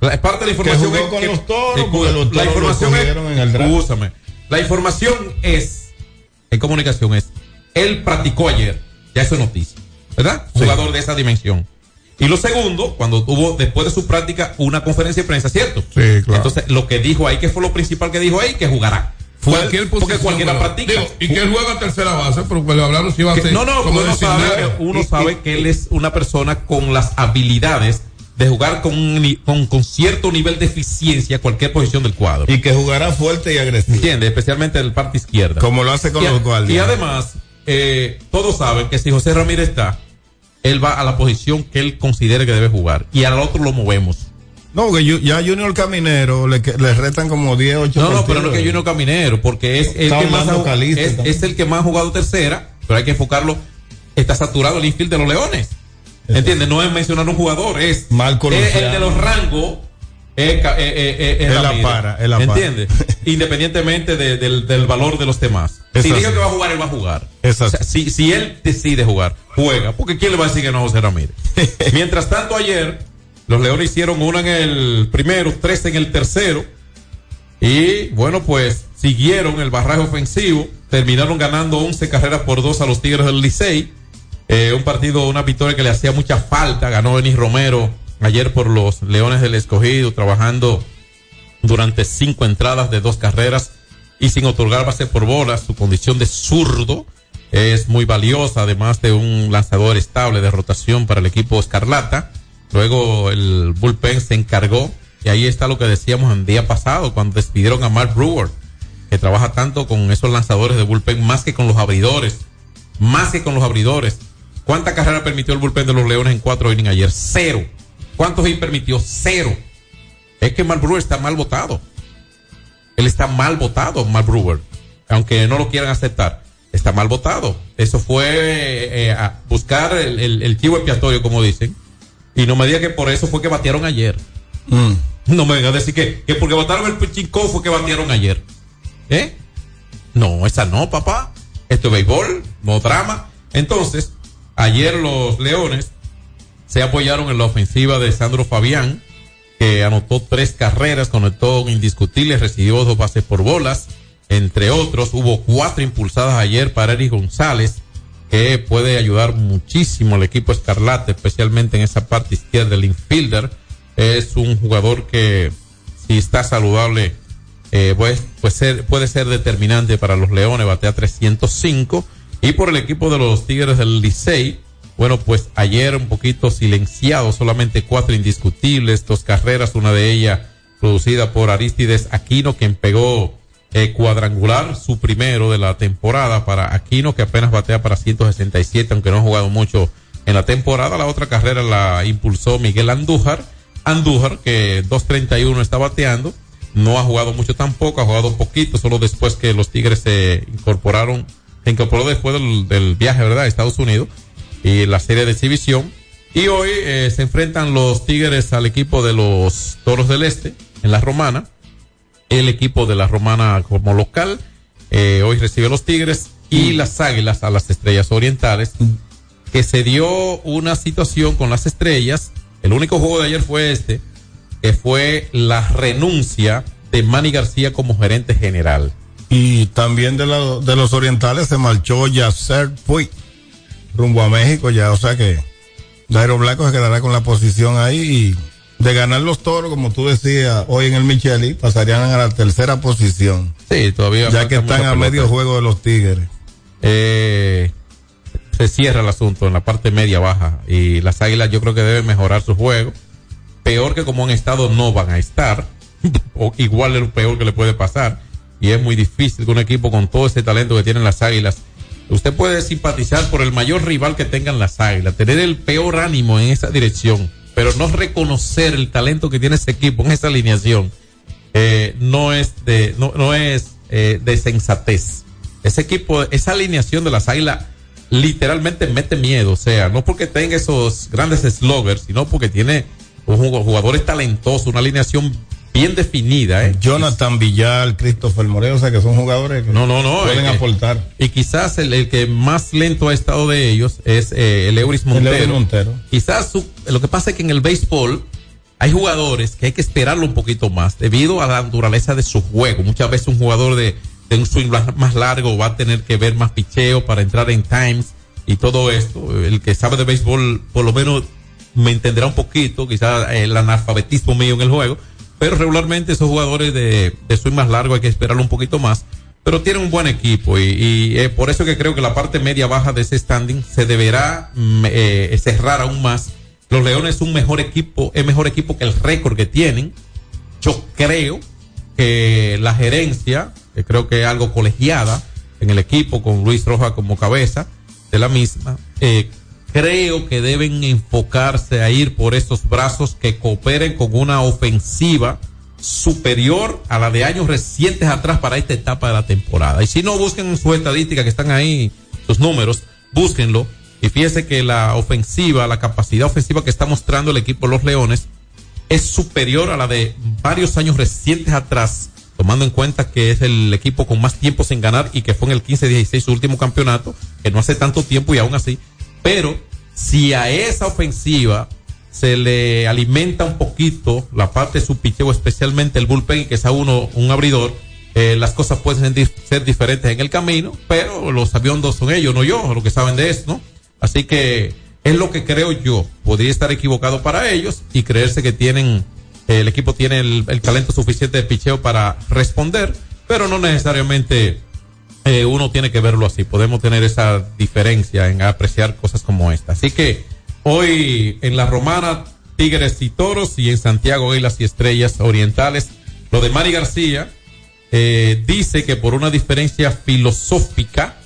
La, parte de la información jugó es con que- los toros, los la toros lo información cogieron es, en el. La información es, en comunicación es, él practicó ayer, ya eso es noticia, ¿verdad? Sí. Jugador de esa dimensión. Y lo segundo, cuando tuvo después de su práctica una conferencia de prensa, ¿cierto? Sí, claro. Entonces, lo que dijo ahí, que fue lo principal que dijo ahí, que jugará. Cualquier porque cualquiera practica. digo, y que él juega tercera base, pero que le hablaron si iba a ser. no, no, como uno sabe que él es una persona con las habilidades de jugar con, un con, con cierto nivel de eficiencia cualquier posición del cuadro. Y que jugará fuerte y agresivo. ¿Entiendes? Especialmente el parte izquierda. Como lo hace con y, los guardias. y además, eh, todos saben que si José Ramírez está, él va a la posición que él considere que debe jugar. Y al otro lo movemos. No, porque yo- ya Junior Caminero le, que- le retan como 10, 8 No, no, pero no que Junior Caminero, porque es el, que más ha, es, es el que más ha jugado tercera, pero hay que enfocarlo. Está saturado el infield de los Leones. ¿Entiendes? No es mencionar un jugador, es Marco es el de los rangos. Es, eh, eh, eh, es la para, es la para. ¿Entiendes? *laughs* Independientemente de- del, del valor de los demás. Es si así. diga que va a jugar, él va a jugar. O sea, si, si él decide jugar, juega. Porque ¿quién le va a decir que no a José Ramírez? *laughs* Mientras tanto, ayer, los Leones hicieron una en el primero, tres en el tercero. Y bueno, pues siguieron el barraje ofensivo. Terminaron ganando 11 carreras por dos a los Tigres del Licey. Eh, un partido, una victoria que le hacía mucha falta. Ganó Denis Romero ayer por los Leones del Escogido, trabajando durante cinco entradas de dos carreras y sin otorgar base por bolas. Su condición de zurdo es muy valiosa, además de un lanzador estable de rotación para el equipo Escarlata. Luego el bullpen se encargó, y ahí está lo que decíamos el día pasado, cuando despidieron a Mark Brewer, que trabaja tanto con esos lanzadores de bullpen, más que con los abridores, más que con los abridores. ¿Cuánta carrera permitió el bullpen de los Leones en cuatro innings ayer? Cero. ¿Cuántos hits permitió? Cero. Es que Brewer está mal votado. Él está mal votado, Brewer. Aunque no lo quieran aceptar. Está mal votado. Eso fue eh, eh, a buscar el, el, el chivo expiatorio, como dicen. Y no me diga que por eso fue que batearon ayer. Mm. No me venga a decir que, que porque votaron el Pichincó fue que batearon ayer. ¿Eh? No, esa no, papá. Esto es béisbol, no drama. Entonces, ayer los Leones se apoyaron en la ofensiva de Sandro Fabián, que anotó tres carreras, conectó un indiscutible, recibió dos bases por bolas, entre otros. Hubo cuatro impulsadas ayer para Eric González, que puede ayudar muchísimo al equipo Escarlate, especialmente en esa parte izquierda del infielder. Es un jugador que, si está saludable, eh, pues, pues ser, puede ser determinante para los Leones, batea 305. Y por el equipo de los Tigres del Licey, bueno, pues ayer un poquito silenciado, solamente cuatro indiscutibles, dos carreras, una de ellas producida por Aristides Aquino, quien pegó eh, cuadrangular, su primero de la temporada para Aquino, que apenas batea para 167, aunque no ha jugado mucho en la temporada. La otra carrera la impulsó Miguel Andújar, Andújar, que 231 está bateando. no ha jugado mucho tampoco, ha jugado poquito, solo después que los Tigres se incorporaron, se incorporó después del, del viaje, ¿verdad?, a Estados Unidos y la serie de exhibición. Y hoy eh, se enfrentan los Tigres al equipo de los Toros del Este en la Romana. El equipo de la Romana como local. eh, hoy recibe a los Tigres y las Águilas a las Estrellas Orientales. Que se dio una situación con las Estrellas. El único juego de ayer fue este, que fue la renuncia de Manny García como gerente general. Y también de, la- de los orientales se marchó Yasser Puig rumbo a México ya, o sea que Dairo Blanco se quedará con la posición ahí y de ganar los toros, como tú decías, hoy en el Micheli, pasarían a la tercera posición. Sí, todavía. Ya que están a medio juego de los Tigres. Eh, se cierra el asunto en la parte media baja y las águilas yo creo que deben mejorar su juego. Peor que como han estado no van a estar. *laughs* o igual de lo peor que le puede pasar. Y es muy difícil que un equipo con todo ese talento que tienen las águilas. Usted puede simpatizar por el mayor rival que tengan las águilas, tener el peor ánimo en esa dirección, pero no reconocer el talento que tiene ese equipo en esa alineación eh, no es de no, es eh, sensatez. Ese equipo, esa alineación de las águilas literalmente mete miedo, o sea, no porque tenga esos grandes sloggers, sino porque tiene jugadores talentosos, una alineación bien definida, ¿eh? Jonathan Villar, Christopher Moreno, o sea que son jugadores que No, no, no. pueden eh, aportar. Y quizás el, el que más lento ha estado de ellos es eh, el Euris Montero. Euris Montero. Quizás su- lo que pasa es que en el béisbol hay jugadores que hay que esperarlo un poquito más debido a la naturaleza de su juego. Muchas veces un jugador de, de un swing más- más largo va a tener que ver más picheo para entrar en times y todo esto. El que sabe de béisbol por lo menos me entenderá un poquito, quizás el analfabetismo mío en el juego, pero regularmente esos jugadores de, de swing más largo hay que esperarlo un poquito más. Pero tienen un buen equipo y, eh, por eso que creo que la parte media baja de ese standing se deberá mm, eh, cerrar aún más. Los Leones es un mejor equipo, es mejor equipo que el récord que tienen. Yo creo que la gerencia, que creo que es algo colegiada en el equipo con Luis Roja como cabeza de la misma, eh, creo que deben enfocarse a ir por esos brazos que cooperen con una ofensiva superior a la de años recientes atrás para esta etapa de la temporada. Y si no, busquen sus estadísticas que están ahí, sus números, búsquenlo. Y fíjense que la ofensiva, la capacidad ofensiva que está mostrando el equipo los Leones es superior a la de varios años recientes atrás, tomando en cuenta que es el equipo con más tiempo sin ganar y que fue en el 15-16 su último campeonato, que no hace tanto tiempo y aún así. Pero si a esa ofensiva se le alimenta un poquito la parte de su picheo, especialmente el bullpen, que sea uno un abridor, eh, las cosas pueden ser diferentes en el camino, pero los aviondos son ellos, no yo, los que saben de eso, ¿no? Así que es lo que creo yo. Podría estar equivocado para ellos y creerse que tienen, eh, el equipo tiene el, el talento suficiente de picheo para responder, pero no necesariamente eh, uno tiene que verlo así. Podemos tener esa diferencia en apreciar cosas como esta. Así que hoy en la Romana, Tigres y Toros y en Santiago Águilas y Estrellas Orientales, lo de Mari García eh, dice que por una diferencia filosófica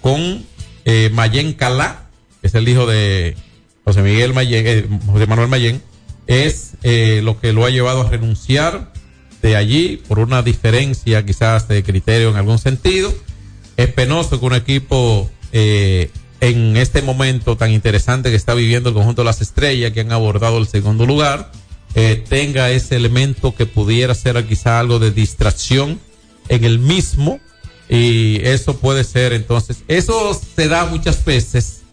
con eh, Mayen Calá, que es el hijo de José Miguel Mayen, eh, José Manuel Mayen, es eh, lo que lo ha llevado a renunciar de allí por una diferencia quizás de criterio en algún sentido. Es penoso que un equipo eh, en este momento tan interesante que está viviendo el conjunto de las estrellas que han abordado el segundo lugar eh, tenga ese elemento que pudiera ser quizá algo de distracción en el mismo y eso puede ser entonces eso se da muchas veces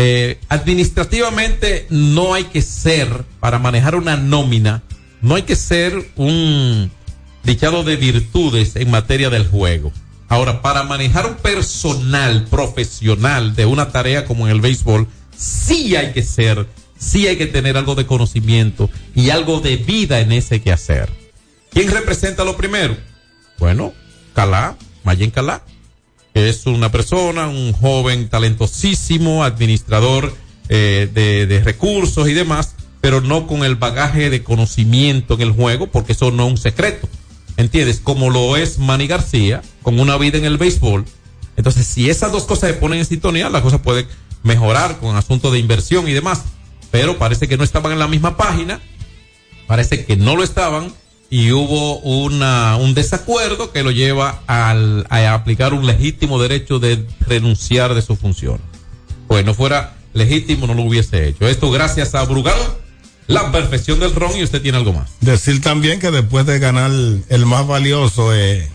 eh, administrativamente no hay que ser, para manejar una nómina, no hay que ser un dichado de virtudes en materia del juego. Ahora, para manejar un personal profesional de una tarea como en el béisbol, sí hay que ser, sí hay que tener algo de conocimiento y algo de vida en ese que hacer. ¿Quién representa lo primero? Bueno, Calá, Mayen Calá, que es una persona, un joven talentosísimo, administrador eh, de, de recursos y demás, pero no con el bagaje de conocimiento en el juego, porque eso no es un secreto. ¿Entiendes? Como lo es Manny García, con una vida en el béisbol. Entonces, si esas dos cosas se ponen en sintonía, la cosa puede mejorar con asuntos de inversión y demás. Pero parece que no estaban en la misma página, parece que no lo estaban, y hubo una, un desacuerdo que lo lleva al, a aplicar un legítimo derecho de renunciar de su función. Pues no fuera legítimo, no lo hubiese hecho. Esto gracias a Brugal, la perfección del ron y usted tiene algo más. Decir también que después de ganar el más valioso, eh,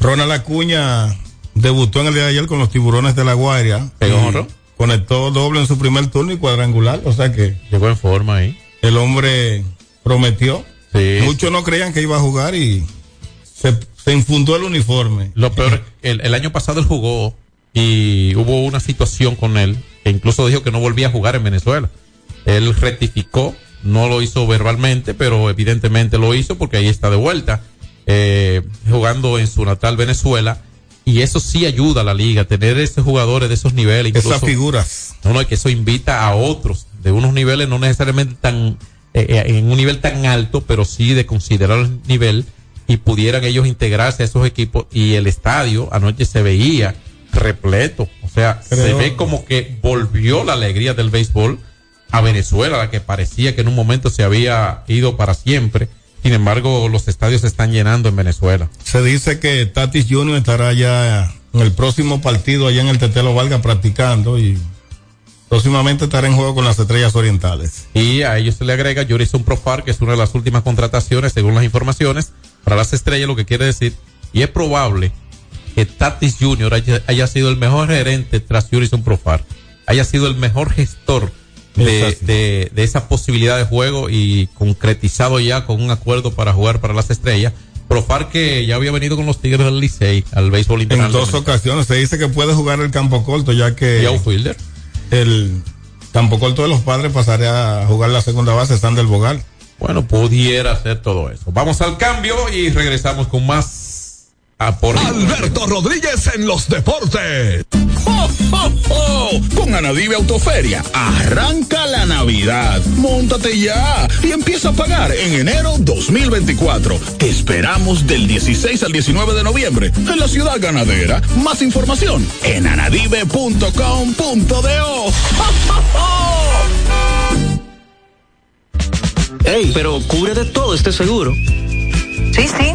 Ronald Acuña debutó en el día de ayer con los tiburones de la Guaira. Pegó Y ron. Conectó doble en su primer turno y cuadrangular. O sea que Llegó en forma ahí. el hombre prometió. Sí. Muchos no creían que iba a jugar y se, se infundó el uniforme. Lo peor, el, el año pasado él jugó y hubo una situación con él que incluso dijo que no volvía a jugar en Venezuela. Él rectificó, no lo hizo verbalmente, pero evidentemente lo hizo porque ahí está de vuelta, eh, jugando en su natal Venezuela. Y eso sí ayuda a la liga, tener esos jugadores de esos niveles. Esas incluso- figuras. no, no, es que eso invita a otros de unos niveles no necesariamente tan, eh, eh, en un nivel tan alto, pero sí de considerar el nivel y pudieran ellos integrarse a esos equipos y el estadio anoche se veía repleto. O sea, se ve como que volvió la alegría del béisbol a Venezuela, la que parecía que en un momento se había ido para siempre. Sin embargo, los estadios se están llenando en Venezuela. Se dice que Tatis Junior estará ya en el próximo partido allá en el Tetelo Valga practicando y próximamente estará en juego con las estrellas orientales. Y a ellos se le agrega Jorison Profar, que es una de las últimas contrataciones, según las informaciones, para las estrellas, lo que quiere decir, y es probable que Tatis Jr. haya, haya sido el mejor gerente tras Jorison Profar, haya sido el mejor gestor de, de, de esa posibilidad de juego y concretizado ya con un acuerdo para jugar para las estrellas. Profar que ya había venido con los Tigres del Licey al béisbol En internacional. dos ocasiones se dice que puede jugar el campo corto ya que Y outfielder. el campo corto de los padres pasaría a jugar la segunda base Sander Bogal. Bueno, pudiera hacer todo eso. Vamos al cambio y regresamos con más Alberto Rodríguez en los deportes. ¡Jo, jo, jo! Con Anadive Autoferia, arranca la Navidad. Móntate ya y empieza a pagar en enero 2024. Te esperamos del 16 al 19 de noviembre en la ciudad ganadera. Más información en anadive.com.do. ¡Jo, jo, jo! Ey, pero cubre de todo este seguro. Sí, sí,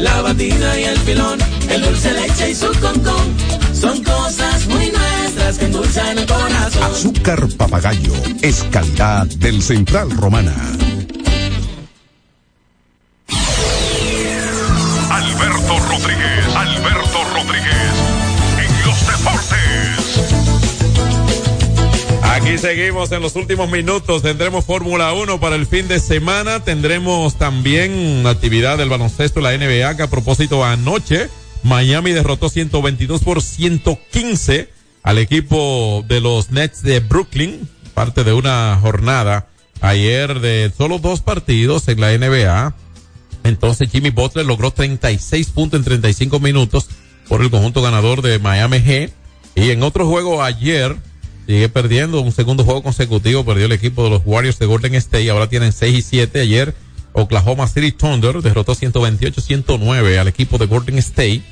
la batida y el filón, el dulce leche y su concón. Son cosas muy nuestras que endulzan el corazón. Azúcar papagayo es calidad del Central Romana. Alberto Rodríguez, Alberto Rodríguez, Aquí seguimos en los últimos minutos. Tendremos Fórmula 1 para el fin de semana. Tendremos también actividad del baloncesto, la NBA, que a propósito anoche, Miami derrotó 122 por 115 al equipo de los Nets de Brooklyn, parte de una jornada ayer de solo dos partidos en la NBA. Entonces Jimmy Butler logró 36 puntos en 35 minutos por el conjunto ganador de Miami G. Y en otro juego ayer, sigue perdiendo un segundo juego consecutivo, perdió el equipo de los Warriors de Golden State, ahora tienen 6 y 7. Ayer Oklahoma City Thunder derrotó 128-109 al equipo de Golden State.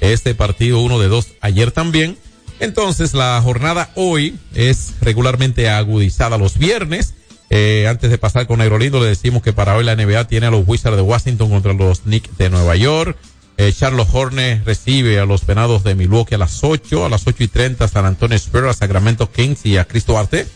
Este partido uno de dos ayer también. Entonces la jornada hoy es regularmente agudizada los viernes. Eh, antes de pasar con Aerolindo, le decimos que para hoy la NBA tiene a los Wizards de Washington contra los Knicks de Nueva York. Eh, Charlotte Hornets recibe a los Venados de Milwaukee a las 8, a las 8 y 30 San Antonio Spurs, a Sacramento Kings y a Cristo Arte.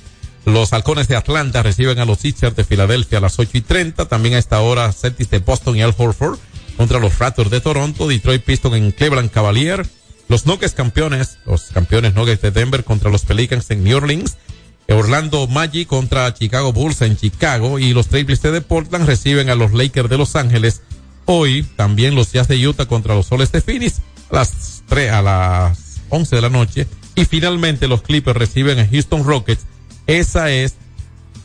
Los Halcones de Atlanta reciben a los Sixers de Filadelfia a las 8 y 30. También a esta hora Celtics de Boston y Al Horford contra los Raptors de Toronto. Detroit Pistons en Cleveland Cavalier. Los Nuggets campeones, los campeones Nuggets de Denver contra los Pelicans en New Orleans. Orlando Magic contra Chicago Bulls en Chicago y los Trailblazers de Portland reciben a los Lakers de Los Ángeles. Hoy también los Jazz de Utah contra los Soles de Phoenix a las 3 a las 11 de la noche y finalmente los Clippers reciben a Houston Rockets. Esa es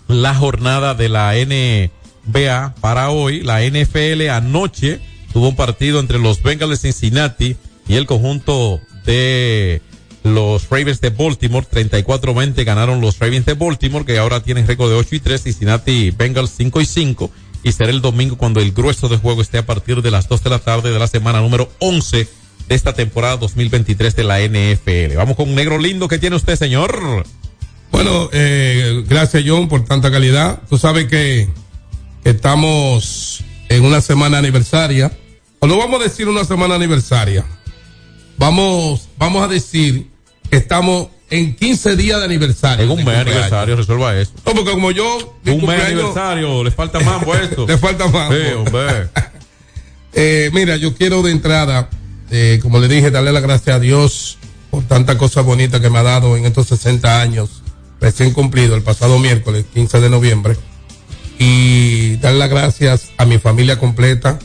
la jornada de la NBA para hoy. La NFL anoche tuvo un partido entre los Bengals de Cincinnati y el conjunto de los Ravens de Baltimore, 34-20 ganaron los Ravens de Baltimore, que ahora tienen récord de 8 y 3, Cincinnati Bengals 5 y 5, y será el domingo cuando el grueso de juego esté a partir de las 2 de la tarde de la semana número 11 de esta temporada 2023 de la NFL. Vamos con un negro lindo que tiene usted, señor. Bueno, eh, gracias John por tanta calidad. Tú sabes que estamos en una semana aniversaria, o no vamos a decir una semana aniversaria, vamos, vamos a decir que estamos en 15 días de aniversario. En un mes aniversario, resuelva eso. No, porque como yo. Un mes cumpleaños- aniversario, le falta *laughs* más puesto. Le falta más. Sí, hombre. *laughs* Eh, mira, yo quiero de entrada, eh, como le dije, darle las gracias a Dios por tanta cosa bonita que me ha dado en estos 60 años recién cumplido el pasado miércoles 15 de noviembre. Y dar las gracias a mi familia completa,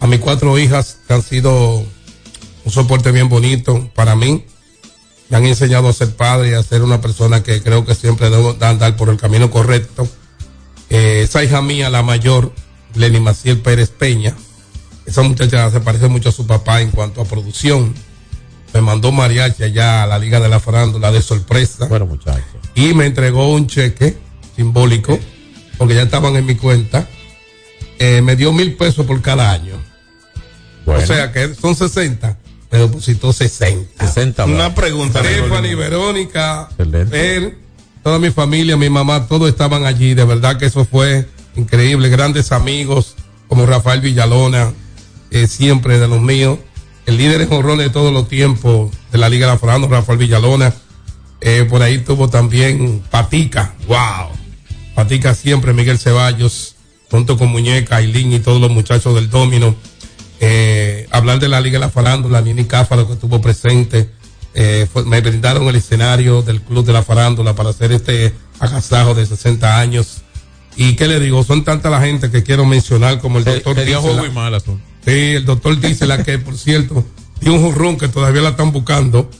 a mis cuatro hijas que han sido un soporte bien bonito para mí. Me han enseñado a ser padre y a ser una persona que creo que siempre debo de andar por el camino correcto. Eh, esa hija mía, la mayor, Lenny Maciel Pérez Peña, esa muchacha se parece mucho a su papá en cuanto a producción. Me mandó mariachi allá a la Liga de la Farándula de sorpresa. Bueno, muchacho. Y me entregó un cheque simbólico, porque ya estaban en mi cuenta. Eh, me dio mil pesos por cada año. Bueno. O sea que son 60. Me depositó 60. 60 Una pregunta. Stephanie, Verónica, él, toda mi familia, mi mamá, todos estaban allí. De verdad que eso fue increíble. Grandes amigos como Rafael Villalona, eh, siempre de los míos. El líder en honrones de todos los tiempos de la Liga de la Rafael Villalona. Eh, por ahí tuvo también Patica. ¡Wow! Patica siempre, Miguel Ceballos, junto con Muñeca, Ailín y todos los muchachos del Domino. Eh, hablar de la Liga de la Farándula, Nini Cáfaro que estuvo presente. Eh, fue- me brindaron el escenario del Club de la Farándula para hacer este agasajo de 60 años. Y qué le digo, son tanta la gente que quiero mencionar como el doctor Sería Dísela. Sí, el doctor Dísela que por cierto, dio un jorrón que todavía la están buscando.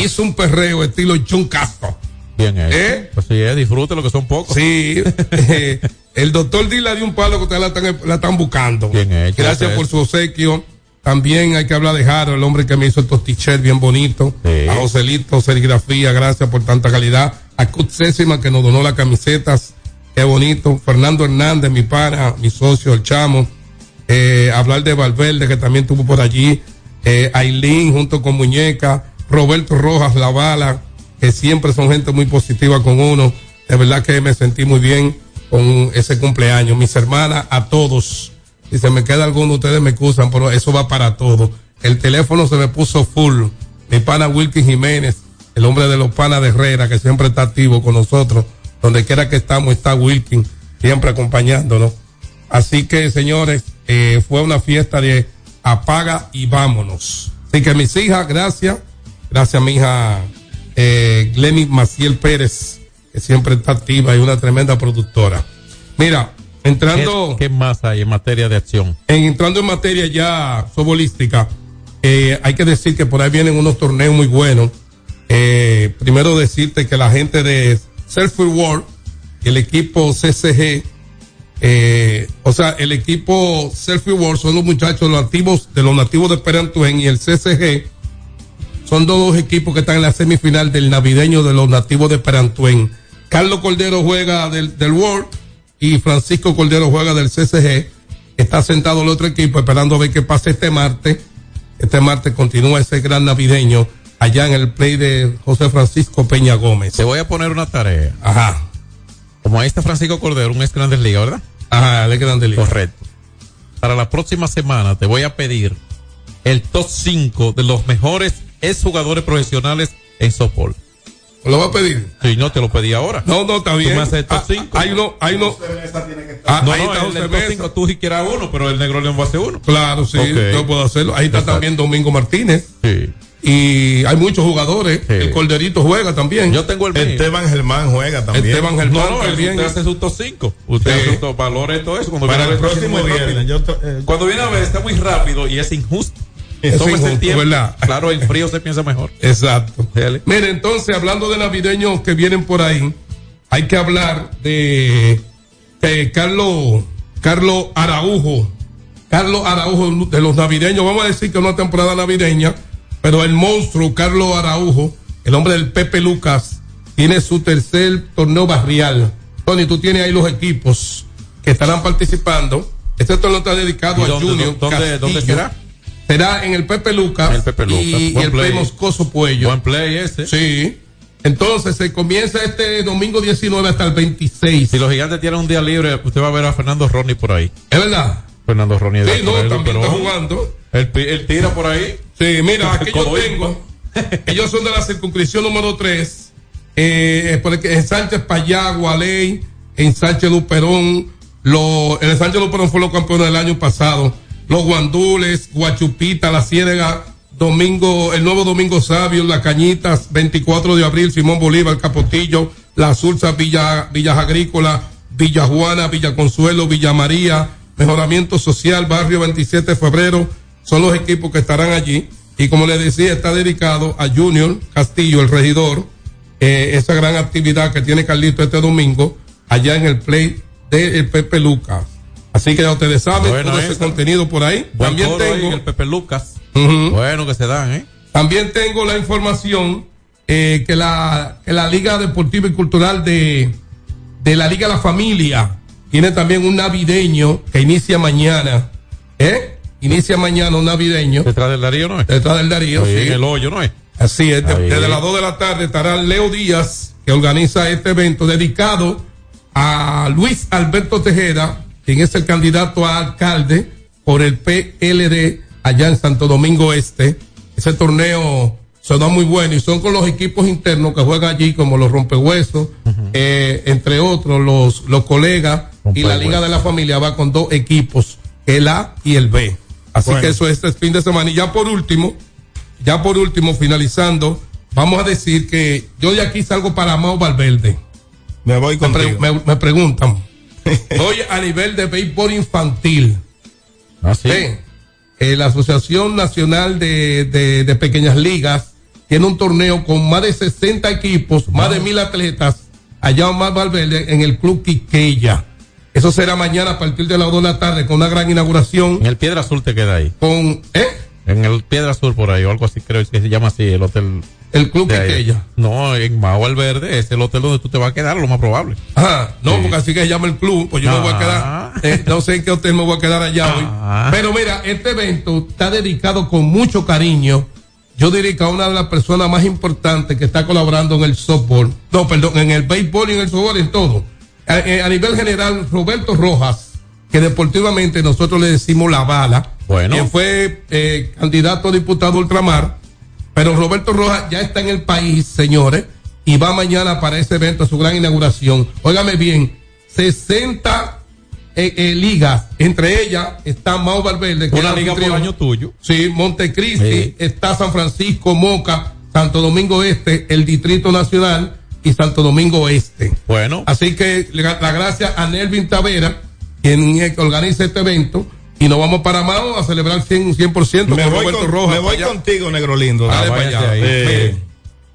Y hizo un perreo estilo John Castro. Bien hecho. ¿Eh? Pues sí, eh, disfrute lo que son pocos. Sí, *laughs* eh, el doctor Dila dio un palo que ustedes la están, la están buscando. Gracias por su obsequio. También hay que hablar de Jaro, el hombre que me hizo estos t-shirts bien bonitos. A Joselito, serigrafía, gracias por tanta calidad. A Cut Sésima que nos donó las camisetas. Qué bonito. Fernando Hernández, mi pana, mi socio, el chamo. Eh, hablar de Valverde, que también estuvo por allí. Eh, Ailín, junto con Muñeca. Roberto Rojas, La Bala, que siempre son gente muy positiva con uno. De verdad que me sentí muy bien con ese cumpleaños. Mis hermanas, a todos. Si se me queda alguno, ustedes me excusan, pero eso va para todos. El teléfono se me puso full. Mi pana Wilkin Jiménez, el hombre de los panas de Herrera, que siempre está activo con nosotros. Donde quiera que estamos, está Wilkin, siempre acompañándonos. Así que, señores, eh, fue una fiesta de apaga y vámonos. Así que mis hijas, gracias. Gracias mi hija eh, Glenny Maciel Pérez, que siempre está activa y una tremenda productora. Mira, entrando. ¿Qué, qué más hay en materia de acción? En, entrando en materia ya futbolística, Eh, hay que decir que por ahí vienen unos torneos muy buenos. Eh, primero decirte que la gente de Surfer World, el equipo CCG, eh, o sea, el equipo Selfie World son los muchachos los nativos, de los nativos de Perantuen y el CCG son dos equipos que están en la semifinal del navideño de los nativos de Perantuen. Carlos Cordero juega del, del World y Francisco Cordero juega del CCG. Está sentado el otro equipo esperando a ver qué pasa este martes. Este martes continúa ese gran navideño allá en el play de José Francisco Peña Gómez. Te voy a poner una tarea. Ajá. Como ahí está Francisco Cordero, un ex Grandes Ligas, ¿verdad? Ajá, de Grandes Ligas. Correcto. Para la próxima semana te voy a pedir el top 5 de los mejores ex jugadores profesionales en softball. ¿Lo va a pedir? Sí, no te lo pedí ahora. No, no, está bien. Tú me haces el top Ah, 5. hay uno, hay uno. Ah, no, ahí no, está el, José Mesa. 5 tú si quieras uno, pero el negro león va a hacer uno. Claro, sí, Ok. yo puedo hacerlo. Ahí está Exacto. también Domingo Martínez. Sí. Y hay muchos jugadores. El Corderito juega también. Yo tengo el mío. Esteban Germán juega también. Esteban Germán No, no, también. usted hace su top 5. Usted Sí. hace su top valores todo eso. Cuando Para viene el próximo viernes. Yo to- eh, Cuando viene a ver, está muy rápido y es injusto. *laughs* Es Tómese el tiempo. ¿verdad? Claro, en frío se piensa mejor. *laughs* Exacto. Dale. Mire, entonces, hablando de navideños que vienen por ahí, hay que hablar de, de Carlos, Carlos Araujo. Carlos Araujo de los navideños. Vamos a decir que es una temporada navideña, pero el monstruo Carlos Araujo, el hombre del Pepe Lucas, tiene su tercer torneo barrial. Tony, tú tienes ahí los equipos que estarán participando. Este torneo está dedicado ¿Y a dónde- Junior. dónde- dónde será? Será en el Pepe Lucas. El Pepe Lucas. Y, el play. Moscoso Puello. Buen play ese. Sí. Entonces se comienza este domingo 19 hasta el 26. Si los gigantes tienen un día libre, usted va a ver a Fernando Ronnie por ahí. ¿Es verdad? Fernando Ronnie Sí, no, también está jugando. Él, tira por ahí. Sí, mira, *laughs* aquí yo tengo. *laughs* Ellos son de la circunscripción número 3. Eh, porque en Sánchez Payá, Gualey, en Sánchez Luperón. Lo, el Sánchez Luperón fue los campeones del año pasado. Los Guandules, Guachupita, La Ciénaga, Domingo, el nuevo Domingo Sabio, Las Cañitas, 24 de abril, Simón Bolívar, Capotillo, La Sursa, Villa, Villas Agrícola, Villa Juana, Villa Consuelo, Villa María, Mejoramiento Social, Barrio 27 de Febrero, son los equipos que estarán allí. Y como les decía, está dedicado a Junior Castillo, el regidor, eh, esa gran actividad que tiene Carlito este domingo, allá en el play de Pepe Lucas. Así que ya ustedes saben Bueno, todo ese esa. contenido por ahí. Buen También ahí tengo, el Pepe Lucas. Bueno que se dan, ¿eh? también tengo la información eh, que, la, que la Liga Deportiva y Cultural de, de la Liga La Familia tiene también un navideño que inicia mañana. ¿Eh? Inicia mañana un navideño. Detrás del Darío, ¿no es? Detrás del Darío, Ahí sí. En el hoyo, ¿no es? Así es, Ahí. desde las 2 de la tarde estará Leo Díaz, que organiza este evento dedicado a Luis Alberto Tejeda, quien es el candidato a alcalde por el PLD allá en Santo Domingo Este. Ese torneo se da muy bueno y son con los equipos internos que juegan allí, como los rompehuesos, eh, entre otros, los, los colegas y la Liga de la Familia va con dos equipos, el A y el B. Así Bueno. que eso es este fin de semana. Y ya por último, ya por último, finalizando, vamos a decir que yo de aquí salgo para Mao Valverde. Me voy Me, pre- contigo. me- me preguntan. *laughs* Voy a nivel de béisbol infantil. Ah, sí. Sí. Eh, la Asociación Nacional de, de- de Pequeñas Ligas tiene un torneo con más de 60 equipos, más de mil atletas, allá en Mar Valverde, en el Club Quiqueya. Eso será mañana a partir de las 2 de la tarde con una gran inauguración. En el Piedra Azul te queda ahí. Con, ¿eh? En el Piedra Azul por ahí, o algo así creo que se llama así, el hotel. El Club. Quiqueya. No, en Mao Verde es el hotel donde tú te vas a quedar, lo más probable. Ajá, no, porque así que se llama el club, pues yo me voy a Ah. quedar, eh, no sé en qué hotel me voy a quedar allá Ah. hoy. Pero mira, este evento está dedicado con mucho cariño, yo diría que a una de las personas más importantes que está colaborando en el softball, no, perdón, en el béisbol y en el softball, en todo. A, eh, a nivel general, Roberto Rojas, que deportivamente nosotros le decimos la bala, Bueno. quien fue eh, candidato a diputado ultramar, pero Roberto Rojas ya está en el país, señores, y va mañana para ese evento, su gran inauguración. Óigame bien, 60 eh, eh, ligas, entre ellas está Mau Valverde, que Una liga por año tuyo. Sí, Montecristi, Sí. está San Francisco, Moca, Santo Domingo Este, el Distrito Nacional y Santo Domingo Este. Bueno, Así que la, la gracias a Nelvin Tavera, quien organiza este evento, Y nos vamos para Mao a celebrar 100%, 100 Me con voy, Roberto con- Rojas me voy allá. contigo, negro lindo. Dale Ah, para váyase allá. ahí. Eh,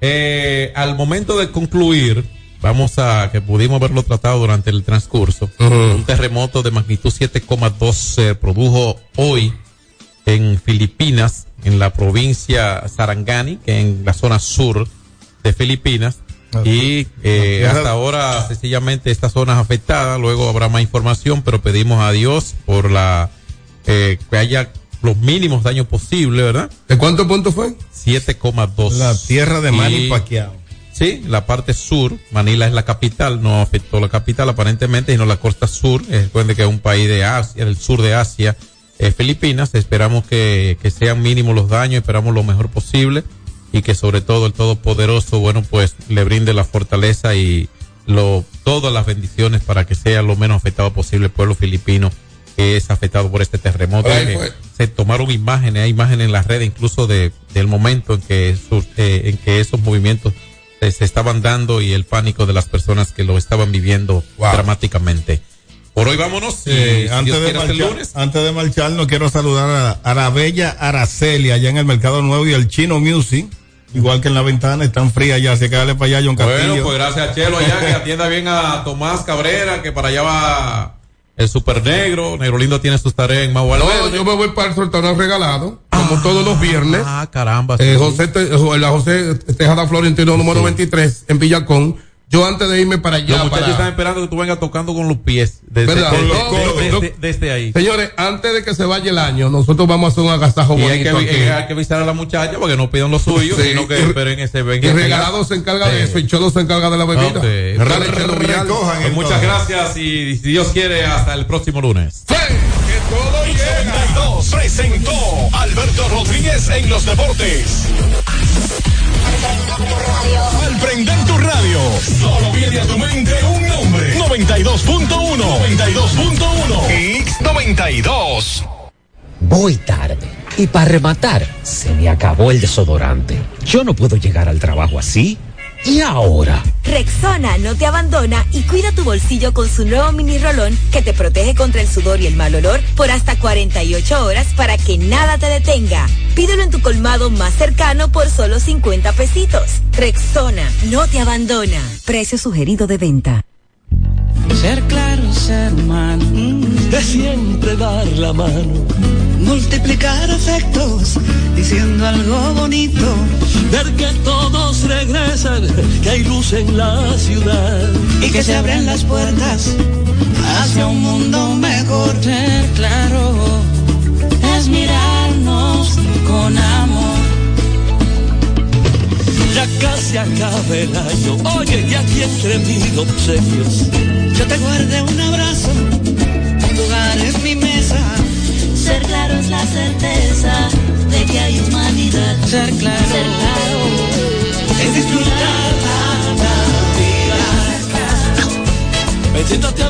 eh, al momento de concluir, vamos a que pudimos haberlo tratado durante el transcurso. Un terremoto de magnitud 7,2 se produjo hoy en Filipinas, en la provincia Sarangani, que en la zona sur de Filipinas. Y eh, hasta ahora, sencillamente, esta zona es afectada. Luego habrá más información, pero pedimos a Dios por la eh, que haya los mínimos daños posibles, ¿verdad? ¿De cuántos puntos fue? 7,2. La tierra de Manny Pacquiao. Sí, la parte sur, Manila es la capital, no afectó la capital aparentemente, sino la costa sur. Recuerden que es un país de Asia, del sur de Asia, eh, Filipinas. Esperamos que, que sean mínimos los daños, esperamos lo mejor posible y que sobre todo el Todopoderoso, bueno, pues le brinde la fortaleza y lo, todas las bendiciones para que sea lo menos afectado posible el pueblo filipino que es afectado por este terremoto. Ahí Que fue. se tomaron imágenes, hay imágenes en las redes incluso de, del momento en que, sur- eh, en que esos movimientos eh, se estaban dando y el pánico de las personas que lo estaban viviendo dramáticamente. Por hoy vámonos. Eh, si antes, de marchar, lunes. antes de marchar, no quiero saludar a Arabella Araceli allá en el Mercado Nuevo y el Chino Music. Igual que en la ventana, están frías ya, así que dale para allá, John Castillo. Bueno, pues gracias a Chelo allá que atienda bien a Tomás Cabrera, que para allá va el Super Negro. Negro Lindo tiene sus tareas en Mau No, yo me voy para el sorteo regalado, como todos los viernes. Ah, caramba. Eh, sí. José, Te- eh, la José Tejada Florentino, número 23, en Villacón. Yo antes de irme para allá. Los muchachos para- están esperando que tú vengas tocando con los pies. Desde, ¿Verdad? desde- desde- desde- desde ahí. Señores, antes de que se vaya el año, nosotros vamos a hacer un agasajo Y hay que, bonito. aquí. eh, hay que avisar a la muchacha para que no pidan lo suyo, Sí. sino que esperen ese ven. Y regalado se encarga de eso y Cholo se encarga de la bebida. Ok. Dale. Pues muchas gracias y si Dios quiere, hasta el próximo lunes. X92 presentó Alberto Rodríguez en los deportes. Al prender tu radio, solo viene a tu mente un nombre. 92.1. 92.1. X92. Voy tarde. Y para rematar, se me acabó el desodorante. Yo no puedo llegar al trabajo así. ¿Y ahora? Rexona no te abandona y cuida tu bolsillo con su nuevo mini rolón que te protege contra el sudor y el mal olor por hasta 48 horas para que nada te detenga. Pídelo en tu colmado más cercano por solo 50 pesitos. Rexona no te abandona. Precio sugerido de venta. Ser claro, ser humano, de siempre dar la mano, multiplicar afectos, diciendo algo bonito, ver que todos regresan, que hay luz en la ciudad y que se abren las puertas hacia un mundo mejor. Ser claro, es mirarnos con amor. Ya casi acaba el año, oye, y aquí entre mil obsequios, yo te guardé un abrazo, un lugar en mi mesa. Ser claro es la certeza de que hay humanidad. Ser claro, Ser claro es disfrutar la vida.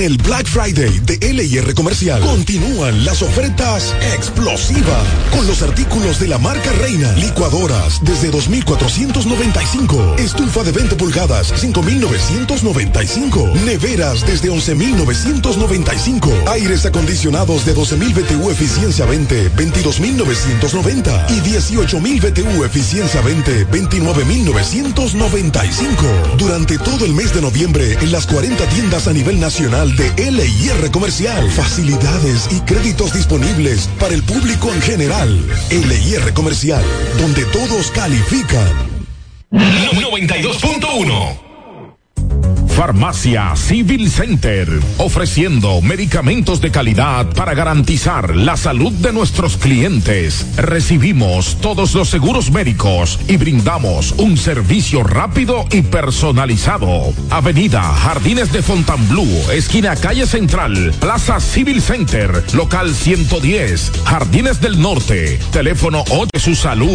En el Black Friday de LIR Comercial continúan las ofertas explosivas con los artículos de la marca Reina. Licuadoras desde 2.495. Estufa de 20 pulgadas 5.995. Neveras desde 11.995. Aires acondicionados de 12.000 BTU eficiencia 20 22.990. Y 18.000 BTU eficiencia 20 29.995. Durante todo el mes de noviembre en las 40 tiendas a nivel nacional de LIR Comercial. Facilidades y créditos disponibles para el público en general. LIR Comercial, donde todos califican. 92.1 Farmacia Civil Center, ofreciendo medicamentos de calidad para garantizar la salud de nuestros clientes. Recibimos todos los seguros médicos y brindamos un servicio rápido y personalizado. Avenida Jardines de Fontainebleau, esquina calle Central, Plaza Civil Center, local 110, Jardines del Norte. Teléfono 8 su salud